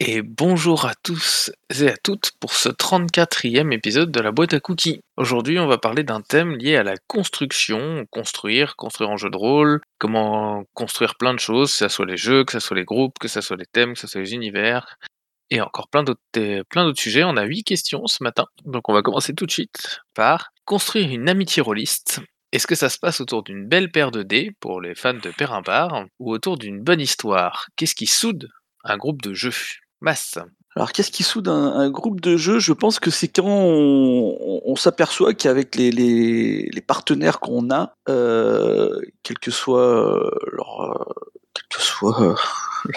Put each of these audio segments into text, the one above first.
Et bonjour à tous et à toutes pour ce 34e épisode de la boîte à cookies. Aujourd'hui, on va parler d'un thème lié à la construction, construire, construire en jeu de rôle, comment construire plein de choses, que ce soit les jeux, que ce soit les groupes, que ce soit les thèmes, que ce soit les univers, et encore plein d'autres, d'autres sujets. On a 8 questions ce matin, donc on va commencer tout de suite par construire une amitié rôliste. Est-ce que ça se passe autour d'une belle paire de dés pour les fans de Perrimpar ou autour d'une bonne histoire? Qu'est-ce qui soude un groupe de jeux? Alors, qu'est-ce qui soude un, groupe de jeux? Je pense que c'est quand on, s'aperçoit qu'avec les, partenaires qu'on a, euh, quel que soit euh, leur, euh,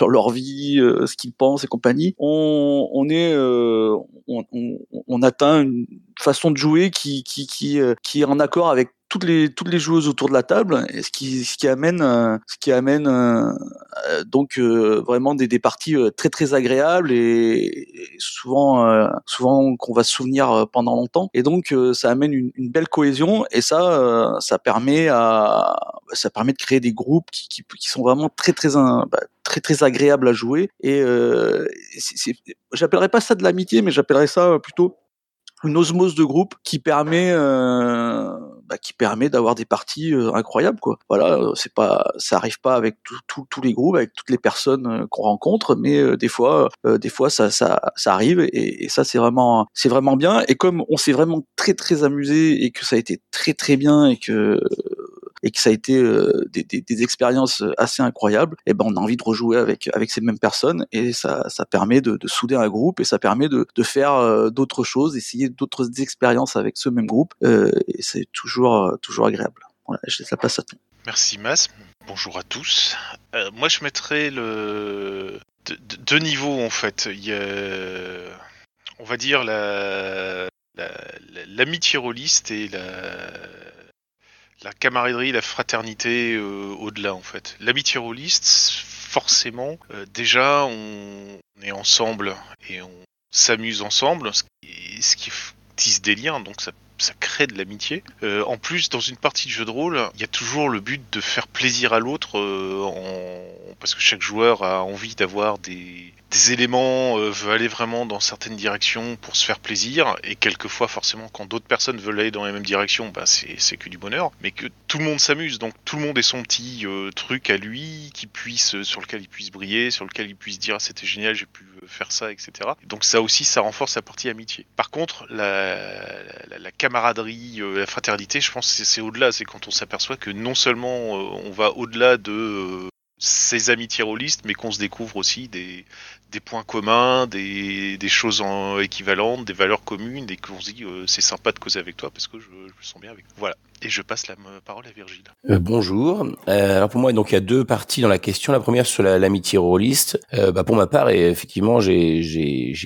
leur, vie, ce qu'ils pensent et compagnie, on, on atteint une façon de jouer qui est en accord avec toutes les toutes les joueuses autour de la table ce qui ce qui amène euh, ce qui amène euh, euh, donc vraiment des, des parties très très agréables et, souvent souvent qu'on va se souvenir pendant longtemps. Et donc ça amène une, une, belle cohésion et ça ça permet à ça permet de créer des groupes qui, qui, qui sont vraiment très très bah, très très agréables à jouer. Et j'appellerais pas ça de l'amitié mais j'appellerais ça plutôt une osmose de groupe qui permet euh, bah, qui permet d'avoir des parties euh, incroyables quoi. Voilà, euh, c'est pas ça arrive pas avec tous les groupes, avec toutes les personnes qu'on rencontre, mais des fois des fois ça ça, ça arrive et, et ça c'est vraiment c'est vraiment bien et comme on s'est vraiment très très amusé et que ça a été très très bien et que et que ça a été euh, des, expériences assez incroyables, et eh ben on a envie de rejouer avec avec ces mêmes personnes et ça ça permet de, de souder un groupe et ça permet de, de faire euh, d'autres choses, essayer d'autres expériences avec ce même groupe euh, et c'est toujours toujours agréable. Voilà, je laisse la place à toi. Merci Mas. Bonjour à tous. Moi je mettrais le deux niveaux en fait. Il y a on va dire la l'amitié rôliste et la la camaraderie, la fraternité euh, au-delà en fait. L'amitié rôliste, forcément, euh, déjà on, est ensemble et on s'amuse ensemble, ce qui, ce qui tisse des liens, donc ça, ça crée de l'amitié. Euh, en plus, dans une partie de jeu de rôle, il y a toujours le but de faire plaisir à l'autre, en... parce que chaque joueur a envie d'avoir des, éléments euh, veulent aller vraiment dans certaines directions pour se faire plaisir, et quelquefois forcément quand d'autres personnes veulent aller dans la même direction, bah c'est que du bonheur, mais que tout le monde s'amuse, donc tout le monde ait son petit euh, truc à lui, qui puisse, euh, sur lequel il puisse briller, sur lequel il puisse dire ah, c'était génial, j'ai pu faire ça, etc. Donc ça aussi, ça renforce la partie amitié. Par contre, la, la, camaraderie, la fraternité, je pense que c'est au-delà, c'est quand on s'aperçoit que non seulement on va au-delà de ses amitiés rôlistes, mais qu'on se découvre aussi des, des points communs, des, des choses en, équivalentes, des valeurs communes, et qu'on se dit euh, c'est sympa de causer avec toi parce que je, je, me sens bien avec toi. Voilà. Et je passe la parole à Virgile. Euh, bonjour. Euh, alors pour moi, donc il y a deux parties dans la question. La première sur l'amitié rôliste. Euh, bah pour ma part, effectivement, j'ai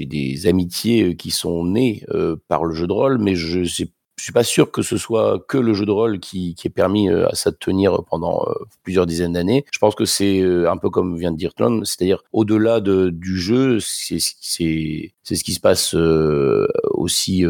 des amitiés qui sont nées par le jeu de rôle, mais je sais je suis pas sûr que ce soit que le jeu de rôle qui, qui ait permis euh, à ça de tenir pendant euh, plusieurs dizaines d'années. Je pense que c'est euh, un peu comme vient de dire Clone, c'est-à-dire au-delà de, du jeu, c'est c'est ce qui se passe aussi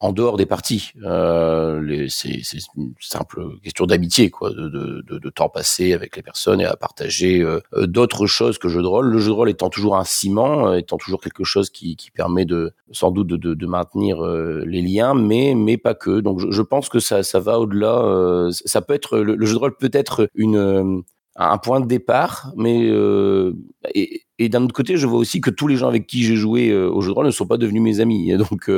en dehors des parties. Euh, c'est une simple question d'amitié, quoi, de, de, de, temps passé avec les personnes et à partager d'autres choses que le jeu de rôle. Le jeu de rôle étant toujours un ciment, étant toujours quelque chose qui, qui permet de sans doute de, de maintenir les liens, mais mais pas que. Donc je, pense que ça, ça va au-delà. Euh, ça peut être le, jeu de rôle peut être une euh, un point de départ, mais euh, et, et d'un autre côté, je vois aussi que tous les gens avec qui j'ai joué au jeu de rôle ne sont pas devenus mes amis. Donc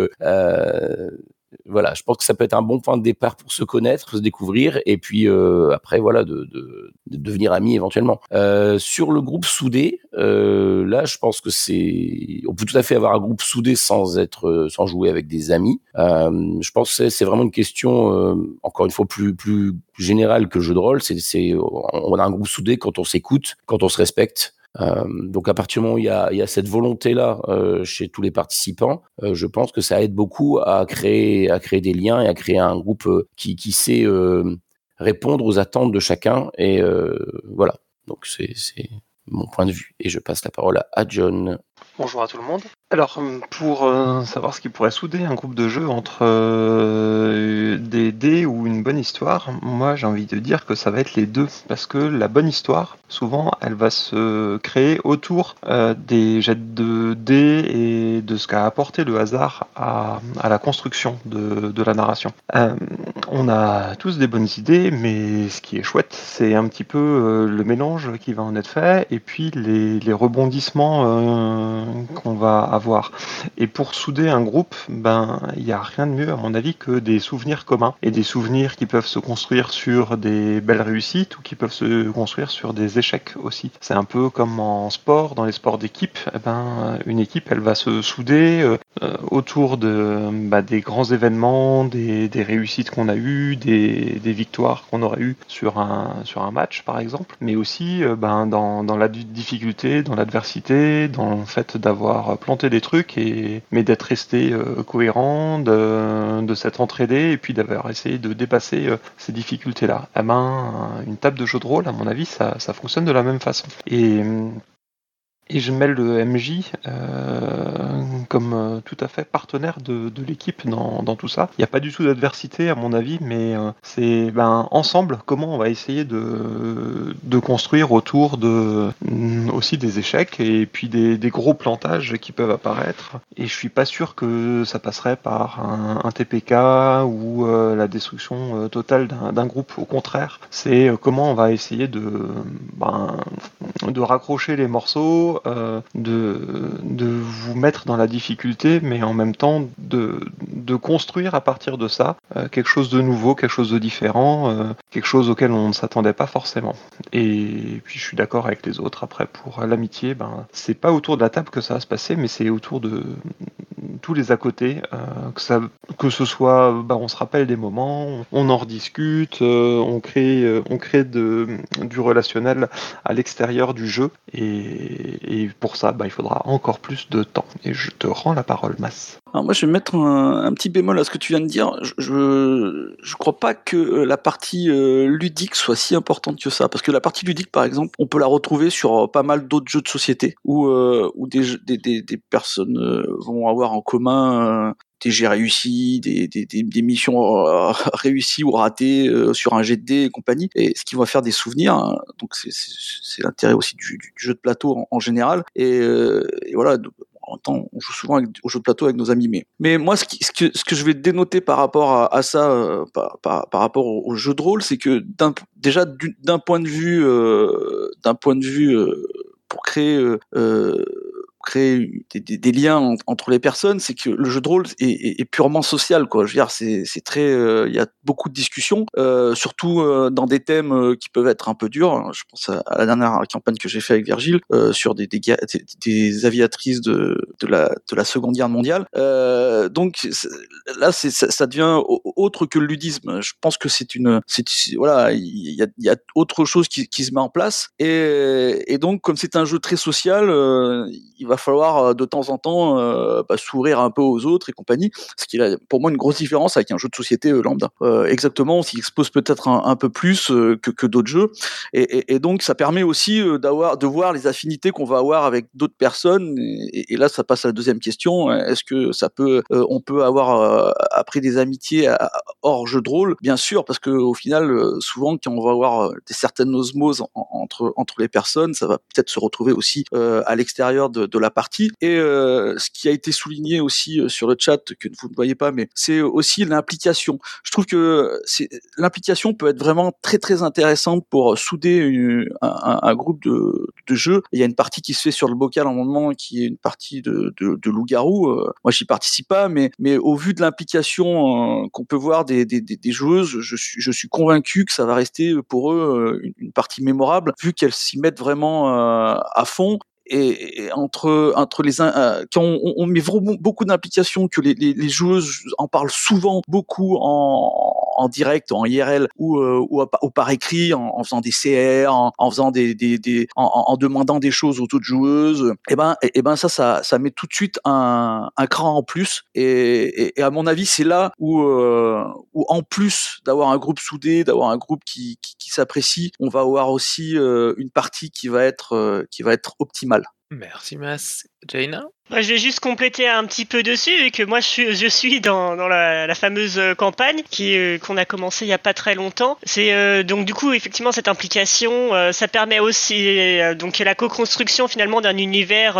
voilà, je pense que ça peut être un bon point de départ pour se connaître, se découvrir, et puis euh, après, voilà, de, de, de, devenir amis éventuellement. Euh, sur le groupe soudé, euh, là, je pense que c'est, on peut tout à fait avoir un groupe soudé sans être, sans jouer avec des amis. Euh, je pense que c'est vraiment une question, euh, encore une fois, plus plus générale que jeu de rôle. C'est, on a un groupe soudé quand on s'écoute, quand on se respecte. Euh, donc à partir du moment où il y a, il y a cette volonté-là euh, chez tous les participants, euh, je pense que ça aide beaucoup à créer, à créer des liens et à créer un groupe qui, qui sait répondre aux attentes de chacun. Et voilà. Donc c'est mon point de vue. Et je passe la parole à John. Bonjour à tout le monde. Alors, pour euh, savoir ce qui pourrait souder un groupe de jeu entre euh, des dés ou une bonne histoire, moi j'ai envie de dire que ça va être les deux. Parce que la bonne histoire, souvent, elle va se créer autour euh, des jets de dés et de ce qu'a apporté le hasard à, la construction de, la narration. on a tous des bonnes idées, mais ce qui est chouette, c'est un petit peu le mélange qui va en être fait et puis les rebondissements qu'on va avoir. Et pour souder un groupe, ben il n'y a rien de mieux à mon avis que des souvenirs communs. Et des souvenirs qui peuvent se construire sur des belles réussites ou qui peuvent se construire sur des échecs aussi. C'est un peu comme en sport, dans les sports d'équipe, eh ben une équipe elle va se souder euh, euh, autour de bah, des grands événements, des, réussites qu'on a eues, des, victoires qu'on aurait eues sur un sur un match par exemple, mais aussi euh, ben dans, dans la difficulté, dans l'adversité, dans le fait d'avoir planté des trucs, et, mais d'être resté euh, cohérent, de, s'être entraidé, et puis d'avoir essayé de dépasser euh, ces difficultés-là. À main, une table de jeu de rôle, à mon avis, ça, ça fonctionne de la même façon. Et et je mets le MJ euh, comme euh, tout à fait partenaire de, de l'équipe dans, dans, tout ça. Il n'y a pas du tout d'adversité à mon avis, mais euh, c'est ben, ensemble comment on va essayer de, de construire autour de mm, aussi des échecs et puis des, des, gros plantages qui peuvent apparaître. Et je suis pas sûr que ça passerait par un, un TPK ou euh, la destruction totale d'un groupe. Au contraire, c'est comment on va essayer de, ben, de raccrocher les morceaux euh, de, de vous mettre dans la difficulté, mais en même temps de, de construire à partir de ça euh, quelque chose de nouveau, quelque chose de différent, euh, quelque chose auquel on ne s'attendait pas forcément. Et puis je suis d'accord avec les autres. Après, pour l'amitié, ben, c'est pas autour de la table que ça va se passer, mais c'est autour de tous les à côté, que, ça, que ce soit, ben, on se rappelle des moments, on en rediscute, on crée, on crée de, du relationnel à l'extérieur du jeu, et, et pour ça, bah, il faudra encore plus de temps. Et je te rends la parole, Mass. Alors moi, je vais mettre un, petit bémol à ce que tu viens de dire. Je je, crois pas que euh, la partie euh, ludique soit si importante que ça, parce que la partie ludique, par exemple, on peut la retrouver sur euh, pas mal d'autres jeux de société où des, personnes vont avoir en commun des jets réussis, des, des, des, missions réussies ou ratées sur un jet de dés et compagnie, et ce qui va faire des souvenirs. Hein. Donc c'est l'intérêt aussi du, du, jeu de plateau en, général. Et, et voilà, en temps, on joue souvent au jeu de plateau avec nos amis. Mais, mais moi, ce, ce, que, ce que je vais dénoter par rapport à, ça, euh, par, par, rapport au, jeu de rôle, c'est que déjà d'un point de vue, euh, d'un point de vue euh, pour créer créer des, liens entre les personnes, c'est que le jeu de rôle est, est, purement social, quoi. Je veux dire, c'est, très, euh, il y a beaucoup de discussions, euh, surtout euh, dans des thèmes euh, qui peuvent être un peu durs. Je pense à, la dernière campagne que j'ai fait avec Virgile sur des, des, des, aviatrices de, de la de la Seconde Guerre mondiale. donc là, ça, ça, devient autre que le ludisme. Je pense que c'est une, voilà, il y a, y a autre chose qui, qui se met en place et, donc comme c'est un jeu très social, il falloir euh, de temps en temps euh, bah, s'ouvrir un peu aux autres et compagnie, ce qui a pour moi une grosse différence avec un jeu de société euh, lambda. exactement, on s'y expose peut-être un, peu plus que, d'autres jeux, et, donc ça permet aussi d'avoir de voir les affinités qu'on va avoir avec d'autres personnes. Et, là, ça passe à la deuxième question est-ce que ça peut, on peut avoir après des amitiés hors jeu de rôle? Bien sûr, parce que au final, souvent quand on va avoir des certaines osmoses entre entre les personnes, ça va peut-être se retrouver aussi à l'extérieur de, de la partie. Et euh, ce qui a été souligné aussi euh, sur le chat, que vous ne voyez pas, mais c'est aussi l'implication. Je trouve que l'implication peut être vraiment très très intéressante pour souder un, groupe de, de jeux. Il y a une partie qui se fait sur le bocal en moment, qui est une partie de, de, loup-garou. Euh, moi, j'y participe pas, mais, mais au vu de l'implication qu'on peut voir des, joueuses, je suis, je suis convaincu que ça va rester pour eux une partie mémorable, vu qu'elles s'y mettent vraiment à fond et, entre entre les euh, quand on, on met vraiment beaucoup d'implications, que les, les, les, joueuses en parlent souvent beaucoup en, en direct, en IRL ou, euh, ou, par écrit, en, faisant des CR, en, faisant des, des, des en, en, demandant des choses aux autres joueuses, et eh ben et, et ben ça, ça ça met tout de suite un, un cran en plus. Et, et, à mon avis, c'est là où euh, où en plus d'avoir un groupe soudé, d'avoir un groupe qui, qui, qui s'apprécie, on va avoir aussi euh, une partie qui va être euh, qui va être optimale. Merci Mas. Jaina? Je vais juste compléter un petit peu dessus, vu que moi je suis, je suis dans, dans la, fameuse euh, campagne qui euh, qu'on a commencé il y a pas très longtemps. C'est euh, donc du coup effectivement cette implication, ça permet aussi donc la co-construction finalement d'un univers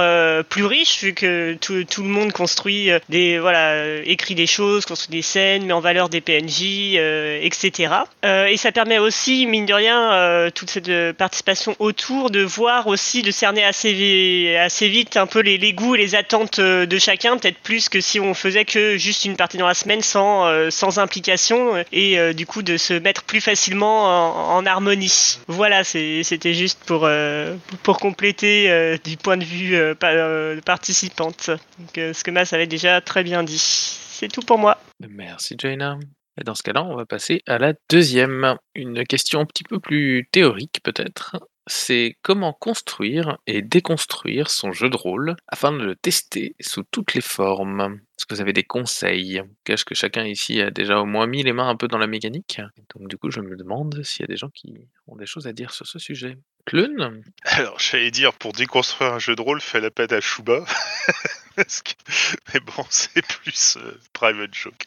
plus riche, vu que tout, tout le monde construit des voilà écrit des choses, construit des scènes, met en valeur des PNJ, etc. et ça permet aussi mine de rien toute cette participation autour de voir aussi de cerner assez assez vite un peu les, les goûts et les attentes euh, de chacun, peut-être plus que si on faisait que juste une partie dans la semaine sans, euh, sans implication euh, et du coup de se mettre plus facilement en, harmonie. Voilà, c'était juste pour, pour compléter du point de vue participante. Ce que Mas avait déjà très bien dit. C'est tout pour moi. Merci Jaina. Et dans ce cas-là, on va passer à la deuxième. Une question un petit peu plus théorique peut-être c'est comment construire et déconstruire son jeu de rôle afin de le tester sous toutes les formes. Est-ce que vous avez des conseils? Cache que chacun ici a déjà au moins mis les mains un peu dans la mécanique? Donc du coup, je me demande s'il y a des gens qui ont des choses à dire sur ce sujet. Clun Alors, j'allais dire, pour déconstruire un jeu de rôle, fais la peine à Shuba. Mais bon, c'est plus euh, private joke.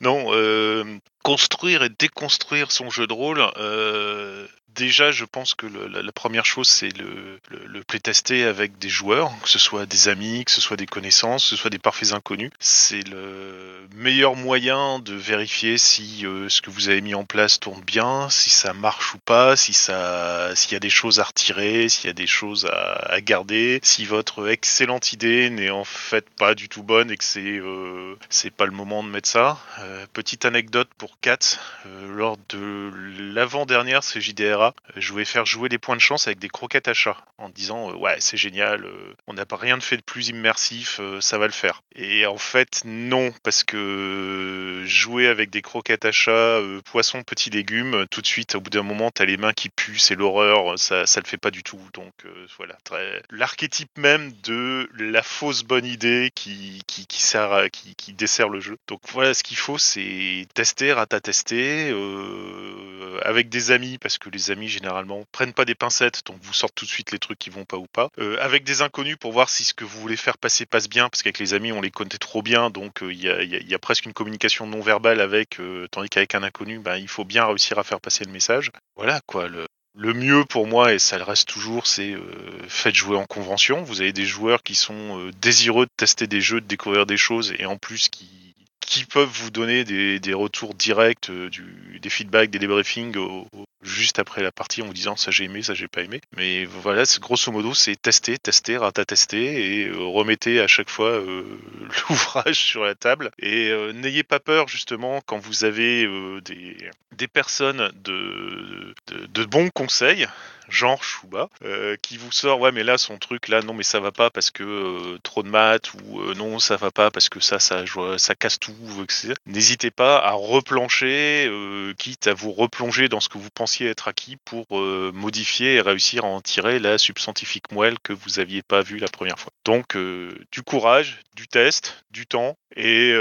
Non, euh, construire et déconstruire son jeu de rôle, euh, déjà, je pense que la, première chose, c'est le, le, le playtester avec des joueurs, que ce soit des amis, que ce soit des connaissances, que ce soit des parfaits inconnus. C'est le meilleur moyen de vérifier si euh, ce que vous avez mis en place tourne bien, si ça marche ou pas, si ça, s'il y a des choses à retirer, s'il y a des choses à, à, garder, si votre excellente idée n'est en fait pas du tout bonne et que c'est euh, c'est pas le moment de mettre ça. Euh, petite anecdote pour Kat, euh, lors de l'avant-dernière CJDR je voulais faire jouer les points de chance avec des croquettes à chat en disant euh, ouais c'est génial, euh, on n'a pas rien de fait de plus immersif, euh, ça va le faire. Et en fait non parce que jouer avec des croquettes à chat, poisson, petits légumes, tout de suite au bout d'un moment t'as les mains qui puent, c'est l'horreur, ça ça le fait pas du tout. Donc voilà, très... l'archétype même de la fausse bonne idée qui qui, qui dessert le jeu. Donc voilà ce qu'il faut c'est tester, rata tester avec des amis parce que les amis généralement prennent pas des pincettes, donc vous sortent tout de suite les trucs qui vont pas ou pas. Euh, avec des inconnus pour voir si ce que vous voulez faire passer passe bien, parce qu'avec les amis on les connaît trop bien, donc il euh, y, a, y, a, presque une communication non verbale avec, euh, tandis qu'avec un inconnu, ben, il faut bien réussir à faire passer le message. Voilà quoi. Le, le mieux pour moi, et ça le reste toujours, c'est euh, faites jouer en convention. Vous avez des joueurs qui sont euh, désireux de tester des jeux, de découvrir des choses, et en plus qui, qui peuvent vous donner des, des retours directs, euh, des feedbacks, des débriefings au, au, juste après la partie en vous disant ça j'ai aimé, ça j'ai pas aimé. Mais voilà, grosso modo, c'est tester, tester, rata tester et euh, remettez à chaque fois euh, l'ouvrage sur la table. Et n'ayez pas peur justement quand vous avez des, des personnes de, de, bons conseils genre Chouba, qui vous sort ouais mais là son truc là non mais ça va pas parce que trop de maths ou non ça va pas parce que ça ça ça casse tout N'hésitez pas à replancher, euh, quitte à vous replonger dans ce que vous pensiez être acquis pour euh, modifier et réussir à en tirer la substantifique moelle que vous aviez pas vue la première fois. Donc euh, du courage, du test, du temps et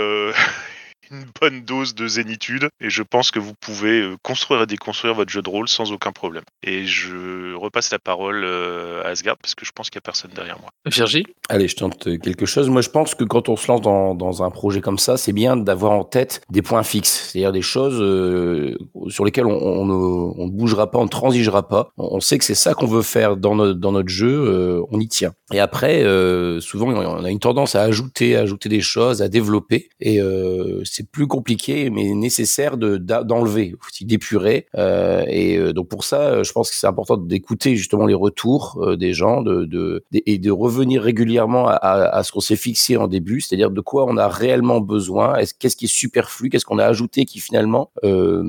une bonne dose de zénitude et je pense que vous pouvez euh, construire et déconstruire votre jeu de rôle sans aucun problème. Et je repasse la parole euh, à Asgard parce que je pense qu'il n'y a personne derrière moi. Virgile? Allez, je tente quelque chose. Moi, je pense que quand on se lance dans, dans un projet comme ça, c'est bien d'avoir en tête des points fixes, c'est-à-dire des choses euh, sur lesquelles on, on, ne, on, ne, bougera pas, on ne transigera pas. On sait que c'est ça qu'on veut faire dans notre, dans notre jeu, euh, on y tient. Et après, euh, souvent, on a une tendance à ajouter, à ajouter des choses, à développer, et c'est plus compliqué, mais nécessaire de d'enlever, d'épurer. Euh, et euh, donc pour ça, je pense que c'est important d'écouter justement les retours euh, des gens, de, et de revenir régulièrement à, ce qu'on s'est fixé en début, c'est-à-dire de quoi on a réellement besoin, qu'est-ce qui est superflu, qu'est-ce qu'on a ajouté qui finalement euh,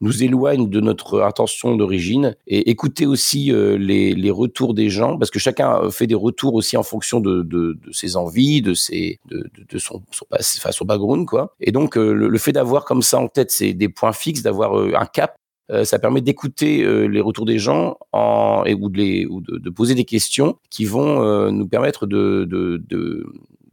nous éloigne de notre intention d'origine et écouter aussi euh, les, les, retours des gens parce que chacun fait des retours aussi en fonction de, de, ses envies, de ses de, son son, background quoi. Et donc euh, le, fait d'avoir comme ça en tête c'est des points fixes, d'avoir euh, un cap euh, ça permet d'écouter euh, les retours des gens en, et, ou, de, les, ou de, poser des questions qui vont euh, nous permettre de,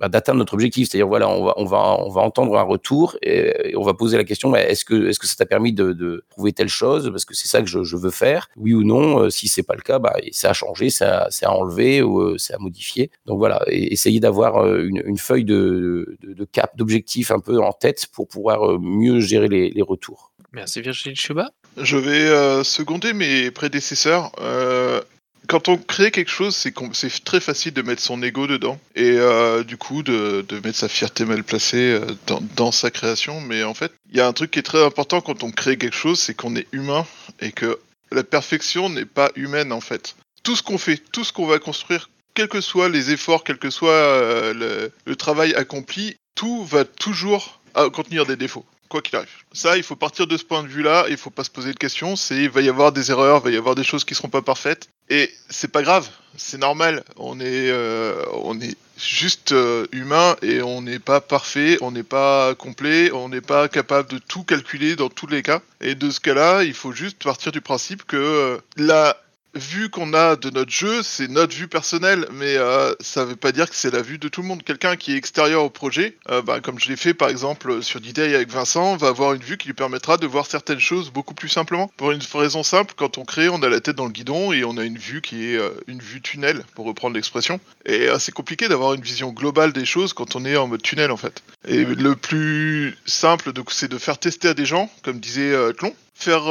d'atteindre notre objectif. C'est-à-dire, voilà, on va, on va, on va entendre un retour et, et on va poser la question bah, est-ce que, est-ce que ça t'a permis de, de prouver telle chose? Parce que c'est ça que je, je, veux faire. Oui ou non euh, Si c'est pas le cas, bah, c'est à changer, c'est à, à, enlever ou euh, c'est à modifier. Donc voilà, et, essayer d'avoir une, une, feuille de, de, de cap, d'objectif un peu en tête pour pouvoir mieux gérer les, les retours. Merci Virginie Chuba. Je vais euh, seconder mes prédécesseurs. Euh, quand on crée quelque chose, c'est très facile de mettre son ego dedans et euh, du coup de, mettre sa fierté mal placée euh, dans, sa création. Mais en fait, il y a un truc qui est très important quand on crée quelque chose, c'est qu'on est humain et que la perfection n'est pas humaine en fait. Tout ce qu'on fait, tout ce qu'on va construire, quels que soient les efforts, quel que soit euh, le travail accompli, tout va toujours contenir des défauts qu'il arrive. Ça, il faut partir de ce point de vue-là, il faut pas se poser de questions, c'est il va y avoir des erreurs, il va y avoir des choses qui seront pas parfaites et c'est pas grave, c'est normal. On est euh, on est juste euh, humain et on n'est pas parfait, on n'est pas complet, on n'est pas capable de tout calculer dans tous les cas. Et de ce cas-là, il faut juste partir du principe que euh, la vue qu'on a de notre jeu, c'est notre vue personnelle, mais euh, ça veut pas dire que c'est la vue de tout le monde. Quelqu'un qui est extérieur au projet, euh, bah, comme je l'ai fait par exemple sur D-Day avec Vincent, va avoir une vue qui lui permettra de voir certaines choses beaucoup plus simplement. Pour une raison simple, quand on crée, on a la tête dans le guidon et on a une vue qui est euh, une vue tunnel, pour reprendre l'expression. Et c'est compliqué d'avoir une vision globale des choses quand on est en mode tunnel en fait. Et le plus simple, c'est de faire tester à des gens, comme disait Tlon, faire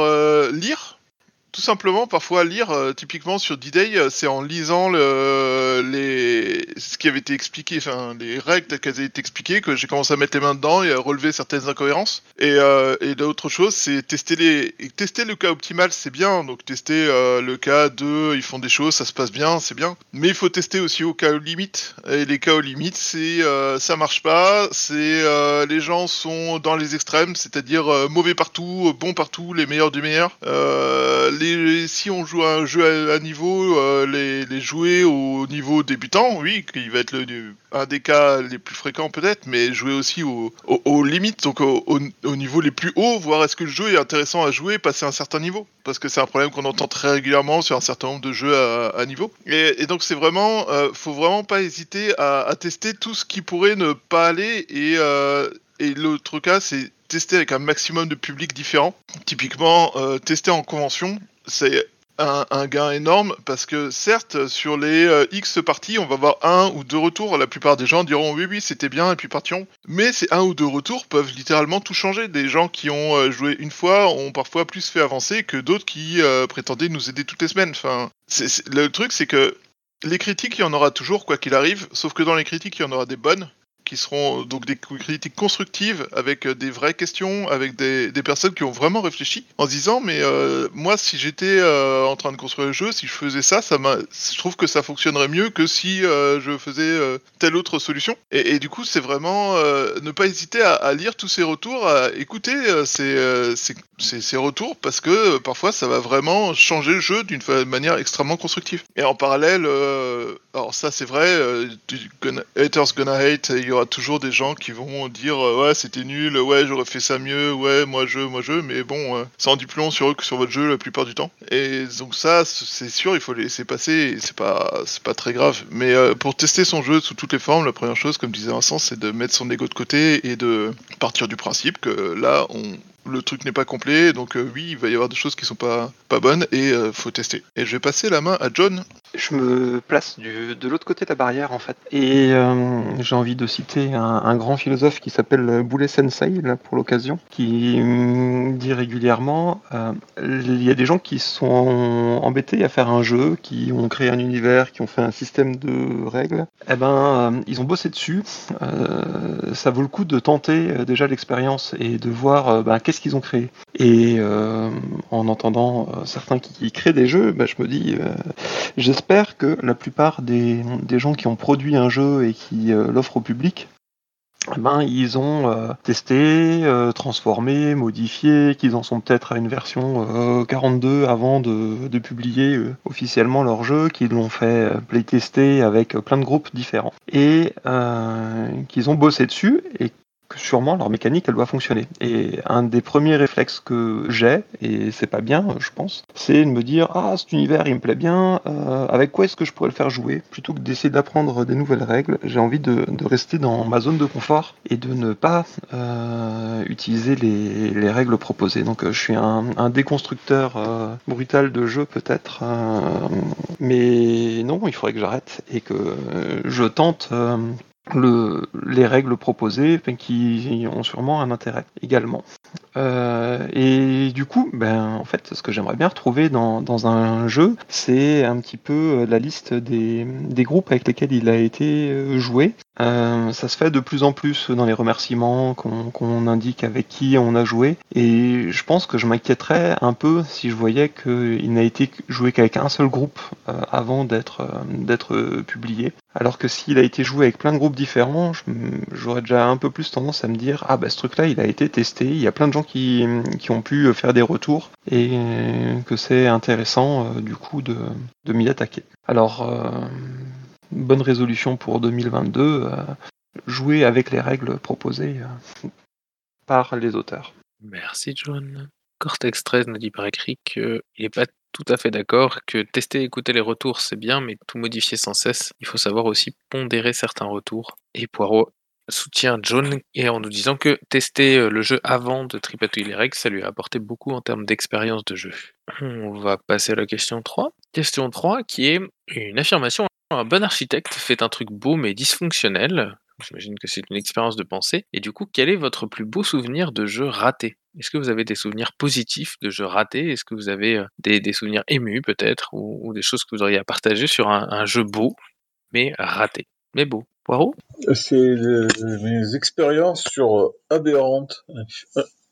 lire tout simplement parfois lire euh, typiquement sur D-Day euh, c'est en lisant le, les ce qui avait été expliqué enfin les règles telles qu'elles avaient été expliquées que j'ai commencé à mettre les mains dedans et à relever certaines incohérences. Et, euh, l'autre chose c'est tester les tester le cas optimal c'est bien. Donc tester euh, le cas de ils font des choses ça se passe bien c'est bien. Mais il faut tester aussi au cas limite. Et les cas aux limites c'est ça marche pas c'est les gens sont dans les extrêmes c'est-à-dire mauvais partout bon partout les meilleurs du meilleur si on joue un jeu à, niveau, euh, les, les, jouer au niveau débutant, oui, qui va être un des cas les plus fréquents peut-être, mais jouer aussi aux au, au limites, donc au, au, niveau les plus hauts, voir est-ce que le jeu est intéressant à jouer, passer un certain niveau. Parce que c'est un problème qu'on entend très régulièrement sur un certain nombre de jeux à, niveau. Et, donc c'est vraiment, euh, faut vraiment pas hésiter à, tester tout ce qui pourrait ne pas aller. Et, euh, et l'autre cas, c'est tester avec un maximum de publics différents. Typiquement, euh, tester en convention, c'est un, gain énorme parce que certes sur les euh, X parties on va avoir un ou deux retours. La plupart des gens diront oui oui c'était bien et puis partions mais ces un ou deux retours peuvent littéralement tout changer. Des gens qui ont euh, joué une fois ont parfois plus fait avancer que d'autres qui euh, prétendaient nous aider toutes les semaines. Le truc c'est que les critiques il y en aura toujours quoi qu'il arrive sauf que dans les critiques il y en aura des bonnes seront donc des critiques constructives avec des vraies questions, avec des, personnes qui ont vraiment réfléchi en se disant mais euh, moi si j'étais euh, en train de construire le jeu, si je faisais ça, ça je trouve que ça fonctionnerait mieux que si euh, je faisais euh, telle autre solution. Et, du coup c'est vraiment euh, ne pas hésiter à, lire tous ces retours, à écouter euh, ces, ces, ces, ces, retours parce que parfois ça va vraiment changer le jeu d'une manière extrêmement constructive. Et en parallèle, alors ça c'est vrai, haters gonna hate, il y aura toujours des gens qui vont dire euh, ouais c'était nul, ouais j'aurais fait ça mieux, ouais moi je, moi je, mais bon euh, ça en dit plus long sur eux que sur votre jeu la plupart du temps. Et donc ça c'est sûr il faut les laisser passer, c'est pas c'est pas très grave. Mais euh, pour tester son jeu sous toutes les formes, la première chose comme disait Vincent c'est de mettre son ego de côté et de partir du principe que là on le truc n'est pas complet, donc euh, oui, il va y avoir des choses qui sont pas, pas bonnes et euh, faut tester. Et je vais passer la main à John. Je me place de l'autre côté de la barrière en fait. Et euh, j'ai envie de citer un, grand philosophe qui s'appelle Boulet Sensei, pour l'occasion, qui dit régulièrement il y a des gens qui sont embêtés à faire un jeu, qui ont créé un univers, qui ont fait un système de règles. Eh ben, ils ont bossé dessus. ça vaut le coup de tenter déjà l'expérience et de voir ben, qu'est-ce qu'ils ont créé. Et euh, en entendant euh, certains qui, créent des jeux, bah, je me dis, euh, j'espère que la plupart des, gens qui ont produit un jeu et qui l'offrent au public ben, ils ont testé, transformé, modifié, qu'ils en sont peut-être à une version euh, 42 avant de, publier officiellement leur jeu, qu'ils l'ont fait playtester avec plein de groupes différents, et qu'ils ont bossé dessus, et sûrement leur mécanique elle doit fonctionner. Et un des premiers réflexes que j'ai, et c'est pas bien, je pense, c'est de me dire ah cet univers il me plaît bien, euh, avec quoi est-ce que je pourrais le faire jouer? Plutôt que d'essayer d'apprendre des nouvelles règles, j'ai envie de, rester dans ma zone de confort et de ne pas euh, utiliser les, les règles proposées. Donc je suis un, déconstructeur euh, brutal de jeu peut-être, mais non, il faudrait que j'arrête et que je tente le, les règles proposées qui ont sûrement un intérêt également. Euh, et du coup, ben, en fait, ce que j'aimerais bien retrouver dans, dans un jeu, c'est un petit peu euh, la liste des, des groupes avec lesquels il a été euh, joué. Euh, ça se fait de plus en plus dans les remerciements qu'on qu'on indique avec qui on a joué. Et je pense que je m'inquiéterais un peu si je voyais qu'il n'a été joué qu'avec un seul groupe euh, avant d'être d'être euh, publié. Alors que s'il a été joué avec plein de groupes différents, j'aurais déjà un peu plus tendance à me dire ah bah ce truc-là il a été testé, il y a plein de gens qui, ont pu faire des retours et que c'est intéressant euh, du coup de, de m'y attaquer. Alors euh, bonne résolution pour 2022, euh, jouer avec les règles proposées euh, par les auteurs. Merci John. Cortex 13 nous dit par écrit qu'il n'est pas tout à fait d'accord, que tester et écouter les retours c'est bien, mais tout modifier sans cesse, il faut savoir aussi pondérer certains retours. Et Poirot soutient John et en nous disant que tester euh, le jeu avant de tripatouiller les règles, ça lui a apporté beaucoup en termes d'expérience de jeu. On va passer à la question 3. Question 3 qui est une affirmation. Un bon architecte fait un truc beau mais dysfonctionnel. J'imagine que c'est une expérience de pensée. Et du coup, quel est votre plus beau souvenir de jeu raté? Est-ce que vous avez des souvenirs positifs de jeux ratés? Est-ce que vous avez euh, des, souvenirs émus peut-être ou, des choses que vous auriez à partager sur un, jeu beau mais raté? Mais beau. Poirot? C'est euh, mes expériences sur euh, Aberrante,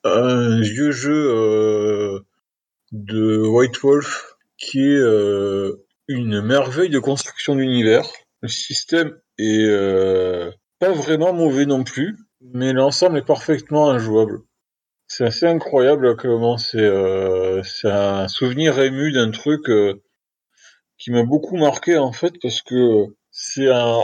un, vieux jeu de White Wolf qui est une merveille de construction d'univers. Le système est pas vraiment mauvais non plus, mais l'ensemble est parfaitement injouable. C'est assez incroyable comment c'est euh, un souvenir ému d'un truc euh, qui m'a beaucoup marqué en fait parce que c'est un,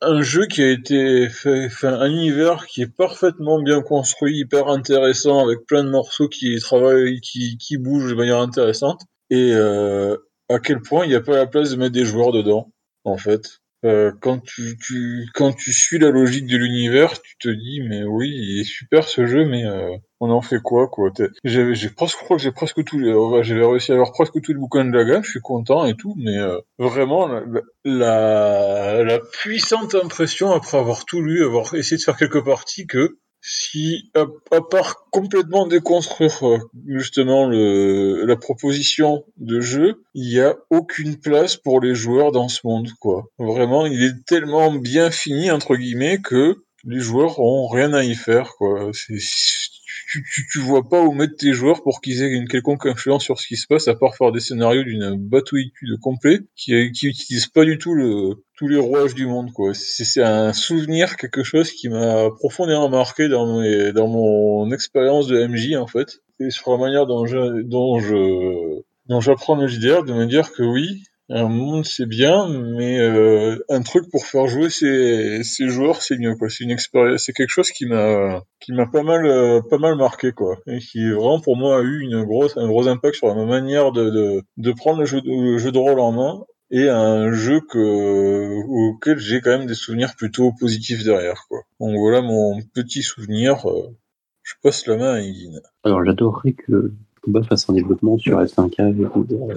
un jeu qui a été fait, fait un univers qui est parfaitement bien construit, hyper intéressant, avec plein de morceaux qui travaillent, qui, qui bougent de manière intéressante. Et euh, à quel point il n'y a pas la place de mettre des joueurs dedans, en fait. Euh, quand tu, tu quand tu suis la logique de l'univers, tu te dis mais oui, il est super ce jeu, mais euh, on en fait quoi quoi? T'es- J'ai presque je crois que j'ai presque tous les ouais, j'avais réussi à avoir presque tous les bouquins de la gamme, je suis content et tout, mais euh, vraiment la, la la puissante impression après avoir tout lu, avoir essayé de faire quelques parties que si à, part complètement déconstruire euh, justement la proposition de jeu, il y a aucune place pour les joueurs dans ce monde quoi. Vraiment, il est tellement bien fini entre guillemets que les joueurs ont rien à y faire quoi. C'est tu, tu, tu vois pas où mettre tes joueurs pour qu'ils aient une quelconque influence sur ce qui se passe, à part faire des scénarios d'une batouillitude complet, qui, qui utilisent pas du tout le, tous les rouages du monde, quoi. C'est, c'est un souvenir, quelque chose qui m'a profondément marqué dans mes, dans mon expérience de MJ, en fait. Et sur la manière dont je, dont je, dont j'apprends le JDR, de me dire que oui, un monde c'est bien, mais euh, un truc pour faire jouer ses, ses joueurs c'est mieux quoi. C'est une expérience, c'est quelque chose qui m'a qui m'a pas mal euh, pas mal marqué quoi, et qui vraiment pour moi a eu une grosse un gros impact sur ma manière de de, de prendre le jeu le jeu de rôle en main et un jeu que auquel j'ai quand même des souvenirs plutôt positifs derrière quoi. Donc voilà mon petit souvenir. euh, je passe la main à Yin. Alors, j'adorerais que Combat fasse un développement sur S5K ou euh,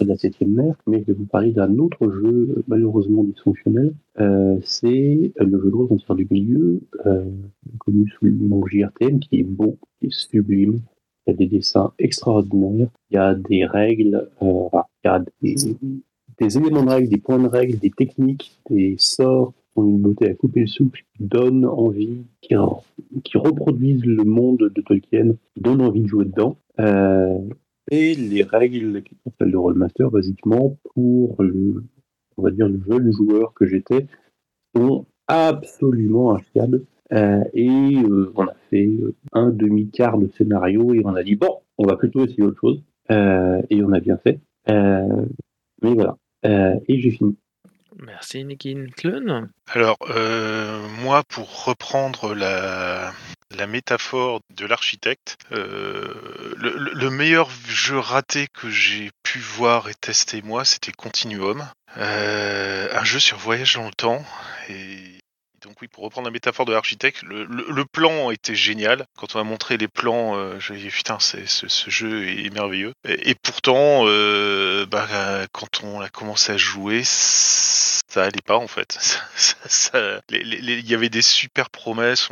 de la septième mer, mais je vais vous parler d'un autre jeu malheureusement dysfonctionnel. Euh, c'est euh, le jeu de rôle du Milieu, euh, connu sous le nom JRTM, qui est beau, qui est sublime. Il y a des dessins extraordinaires, il y a des règles, il y a des, éléments de règles, des points de règles, des techniques, des sorts ont une beauté à couper le souffle, qui donnent envie, qui, qui reproduisent le monde de Tolkien, qui donnent envie de jouer dedans. Euh, et les règles qui s'appellent le Rollmaster, basiquement, pour le, on va dire, le jeune joueur que j'étais, sont absolument infiables. Euh, et euh, on a fait un demi-quart de scénario et on a dit bon, on va plutôt essayer autre chose. Et on a bien fait. Mais voilà. Et j'ai fini. Merci Nikin. Clun Alors, euh, moi, pour reprendre la, métaphore de l'architecte, euh, le, le- le meilleur jeu raté que j'ai pu voir et tester moi, c'était Continuum, Euh, un jeu sur voyage dans le temps. Donc oui, pour reprendre la métaphore de l'architecte, le, plan était génial. Quand on a montré les plans, euh, je dit putain, ce, jeu est merveilleux. Et, pourtant, euh, bah, quand on a commencé à jouer, ça allait pas en fait. Il y avait des super promesses.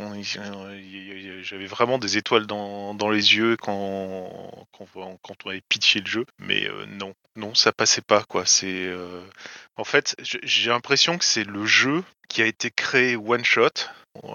J'avais vraiment des étoiles dans, les yeux quand, on avait pitché le jeu. Mais euh, non, non, ça passait pas quoi. C'est en fait, j'ai l'impression que c'est le jeu qui a été créé one shot.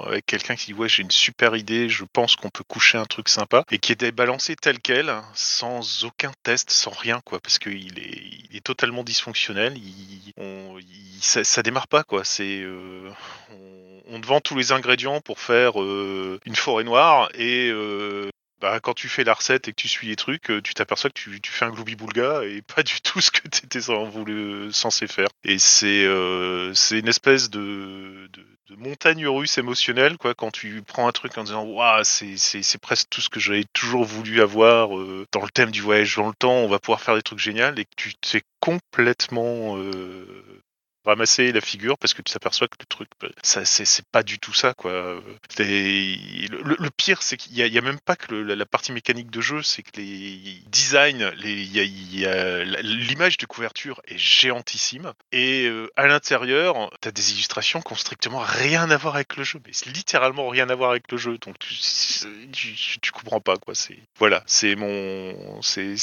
Avec quelqu'un qui dit ouais j'ai une super idée, je pense qu'on peut coucher un truc sympa. Et qui était balancé tel quel, sans aucun test, sans rien quoi, parce qu'il est, il est totalement dysfonctionnel, il, on, il- ça, démarre pas quoi, c'est euh, on, on te vend tous les ingrédients pour faire euh, une forêt noire et euh, bah, quand tu fais la recette et que tu suis les trucs, euh, tu t'aperçois que tu, tu fais un gloubi-boulga et pas du tout ce que tu étais censé faire. Et c'est euh, c'est une espèce de, de, de montagne russe émotionnelle, quoi, quand tu prends un truc en disant Waouh, c'est presque tout ce que j'avais toujours voulu avoir euh, dans le thème du voyage dans le temps, on va pouvoir faire des trucs géniaux, et que tu t'es complètement. euh, ramasser la figure parce que tu t'aperçois que le truc bah, ça c'est pas du tout ça quoi. Le, le- pire c'est qu'il y a, a même pas que le- la, partie mécanique de jeu c'est que les designs l'image de couverture est géantissime et euh, à l'intérieur t'as des illustrations qui ont strictement rien à voir avec le jeu. Mais littéralement rien à voir avec le jeu donc tu, tu, tu comprends pas quoi. C'est voilà c'est mon c'est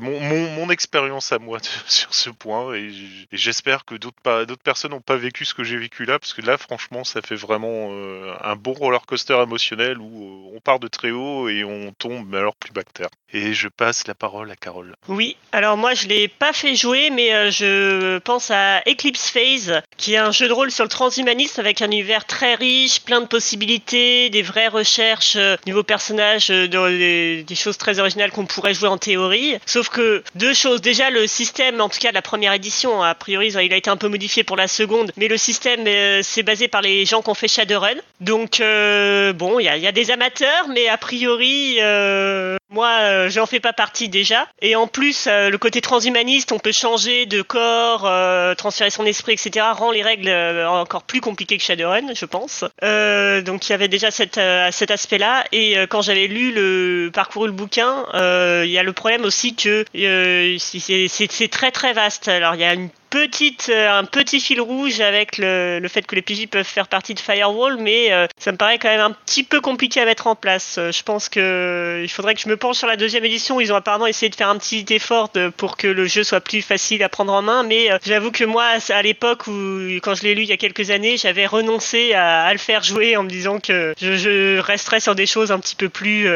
mon mon, mon expérience à moi sur ce point et j'espère que d'autres pas d'autres personnes n'ont pas vécu ce que j'ai vécu là parce que là franchement ça fait vraiment euh, un bon roller coaster émotionnel où euh, on part de très haut et on tombe mais alors plus terre. Et je passe la parole à Carole. Oui, alors moi je l'ai pas fait jouer, mais euh, je pense à Eclipse Phase, qui est un jeu de rôle sur le transhumanisme avec un univers très riche, plein de possibilités, des vraies recherches euh, niveau personnage, euh, des, choses très originales qu'on pourrait jouer en théorie. Sauf que deux choses, déjà le système, en tout cas la première édition, a priori il a été un peu modifié pour la seconde, mais le système euh, c'est basé par les gens qui ont fait Shadowrun. Donc euh, bon, il y a, des amateurs, mais a priori euh, moi j'en fais pas partie déjà. Et en plus le côté transhumaniste, on peut changer de corps, transférer son esprit, etc. rend les règles encore plus compliquées que Shadowrun, je pense. Donc il y avait déjà cet aspect-là. Et quand j'avais lu le parcouru le bouquin, il y a le problème aussi que c'est très très vaste. Alors il y a une euh, un petit fil rouge avec le, fait que les PJ peuvent faire partie de Firewall, mais euh, ça me paraît quand même un petit peu compliqué à mettre en place. Euh, je pense que il faudrait que je me penche sur la deuxième édition. Ils ont apparemment essayé de faire un petit effort pour que le jeu soit plus facile à prendre en main, mais j'avoue que moi, à l'époque où, quand je l'ai lu il y a quelques années, j'avais renoncé à, le faire jouer en me disant que je, resterais sur des choses un petit peu plus,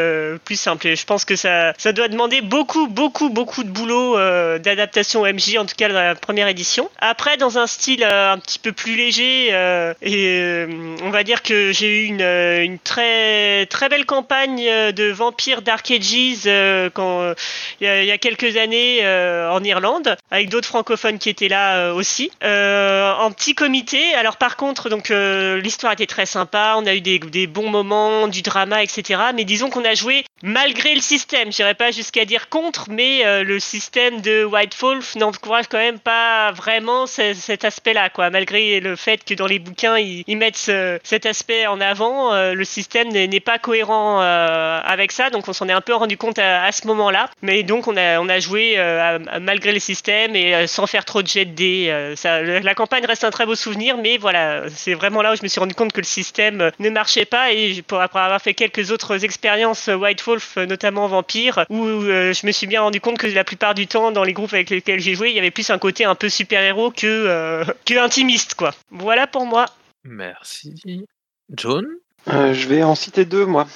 plus simples. Et je pense que ça, ça doit demander beaucoup, beaucoup, beaucoup de boulot d'adaptation MJ, en tout cas dans la première édition. Après, dans un style euh, un petit peu plus léger, euh, et euh, on va dire que j'ai eu une, très très belle campagne de vampires Dark Ages quand il y, a, quelques années en Irlande, avec d'autres francophones qui étaient là aussi, en petit comité. Alors par contre, donc l'histoire était très sympa, on a eu des, bons moments, du drama, etc. Mais disons qu'on a joué malgré le système. J'irai pas jusqu'à dire contre, mais le système de White Wolf n'encourage quand même pas vraiment ce- cet aspect-là, quoi. Malgré le fait que dans les bouquins ils, mettent ce- cet aspect en avant, euh, le système n'est pas cohérent euh, avec ça. Donc on s'en est un peu rendu compte à, ce moment-là. Mais donc on a joué euh, malgré les systèmes et sans faire trop de jet de dés. la campagne reste un très beau souvenir, mais voilà, c'est vraiment là où je me suis rendu compte que le système ne marchait pas et pour après avoir fait quelques autres expériences White Wolf, notamment Vampire, où je me suis bien rendu compte que la plupart du temps dans les groupes avec lesquels j'ai joué, il y avait plus un côté un peu super-héros que, euh, que intimiste, quoi. Voilà pour moi. Merci. John Euh, je vais en citer deux, moi.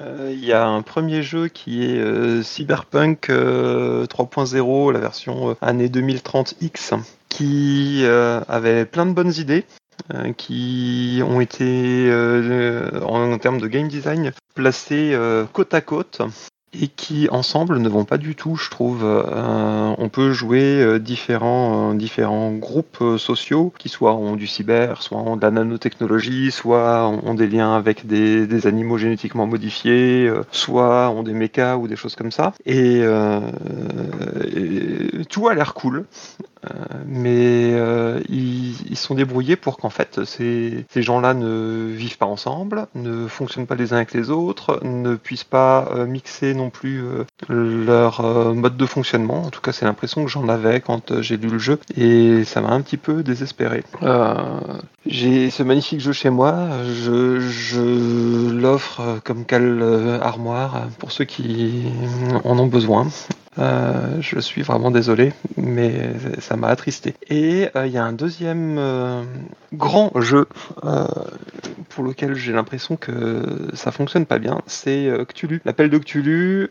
Euh, Il y a un premier jeu qui est euh, Cyberpunk euh, 3.0, la version euh, année 2030X, qui euh, avait plein de bonnes idées, euh, qui ont été, euh, en, en termes de game design, placés euh, côte à côte et qui ensemble ne vont pas du tout, je trouve. Euh, on peut jouer euh, différents, euh, différents groupes euh, sociaux qui soit ont du cyber, soit ont de la nanotechnologie, soit ont des liens avec des, des animaux génétiquement modifiés, euh, soit ont des mechas ou des choses comme ça. Et, et tout a l'air cool. Mais euh, ils, ils sont débrouillés pour qu'en fait ces, gens-là ne vivent pas ensemble, ne fonctionnent pas les uns avec les autres, ne puissent pas euh, mixer non plus euh, leur mode de fonctionnement. En tout cas, c'est l'impression que j'en avais quand j'ai lu le jeu et ça m'a un petit peu désespéré. J'ai ce magnifique jeu chez moi, je, je l'offre comme cale armoire pour ceux qui en ont besoin. Euh, je suis vraiment désolé, mais ça m'a attristé. Et euh, il y a un deuxième euh, grand jeu pour lequel j'ai l'impression que ça fonctionne pas bien, c'est Cthulhu. L'appel de Cthulhu,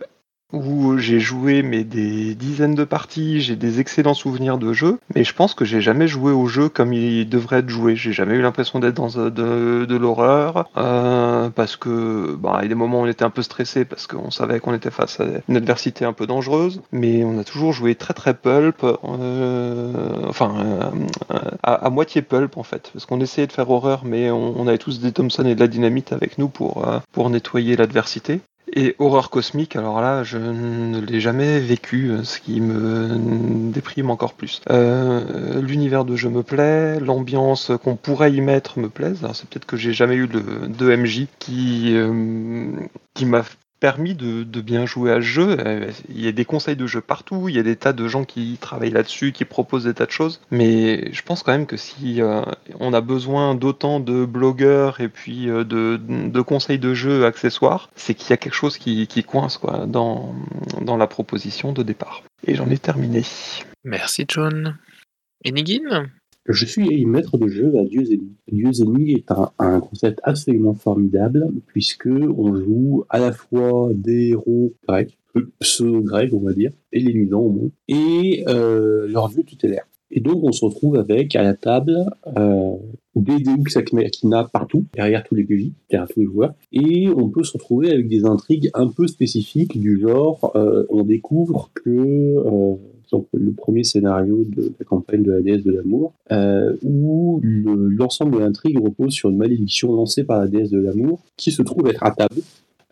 où j'ai joué mais des dizaines de parties, j'ai des excellents souvenirs de jeu, mais je pense que j'ai jamais joué au jeu comme il devrait être joué. J'ai jamais eu l'impression d'être dans de, de l'horreur, euh, parce que bah, il y a des moments où on était un peu stressé parce qu'on savait qu'on était face à une adversité un peu dangereuse, mais on a toujours joué très très pulp, euh, enfin euh, à, moitié pulp en fait, parce qu'on essayait de faire horreur, mais on, on avait tous des Thompson et de la dynamite avec nous pour pour nettoyer l'adversité. Et horreur cosmique, alors là, je ne l'ai jamais vécu, ce qui me déprime encore plus. Euh, L'univers de jeu me plaît, l'ambiance qu'on pourrait y mettre me plaise. Alors c'est peut-être que j'ai jamais eu de, MJ qui, euh, qui m'a permis de, bien jouer à ce jeu. Euh, Il y a des conseils de jeu partout, il y a des tas de gens qui travaillent là-dessus, qui proposent des tas de choses. Mais je pense quand même que si euh, on a besoin d'autant de blogueurs et puis euh, de, conseils de jeu accessoires, c'est qu'il y a quelque chose qui, coince quoi, dans, dans la proposition de départ. Et j'en ai terminé. Merci John. Enigin Je suis maître de jeu à Dieux Ennemis. Dieux Ennemis est un, concept absolument formidable puisque on joue à la fois des héros grecs, pseudo-grecs on va dire, et les musulmans au moins, et euh, leur dieu tutélaire. Et donc on se retrouve avec à la table euh, des Deux Machina partout, derrière tous les PJ, derrière tous les joueurs, et on peut se retrouver avec des intrigues un peu spécifiques du genre euh, on découvre que euh, le premier scénario de la campagne de la déesse de l'amour, euh, où le- l'ensemble de l'intrigue repose sur une malédiction lancée par la déesse de l'amour, qui se trouve être à table.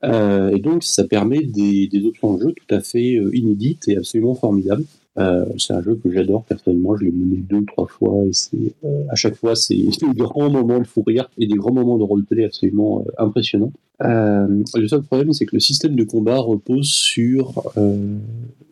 Euh, et donc ça permet des, options de jeu tout à fait euh, inédites et absolument formidables. Euh, c'est un jeu que j'adore personnellement, je l'ai mené deux ou trois fois et c'est à chaque fois c'est des grands moments de fou rire et des grands moments de roleplay absolument euh, impressionnants. Le seul problème c'est que le système de combat repose sur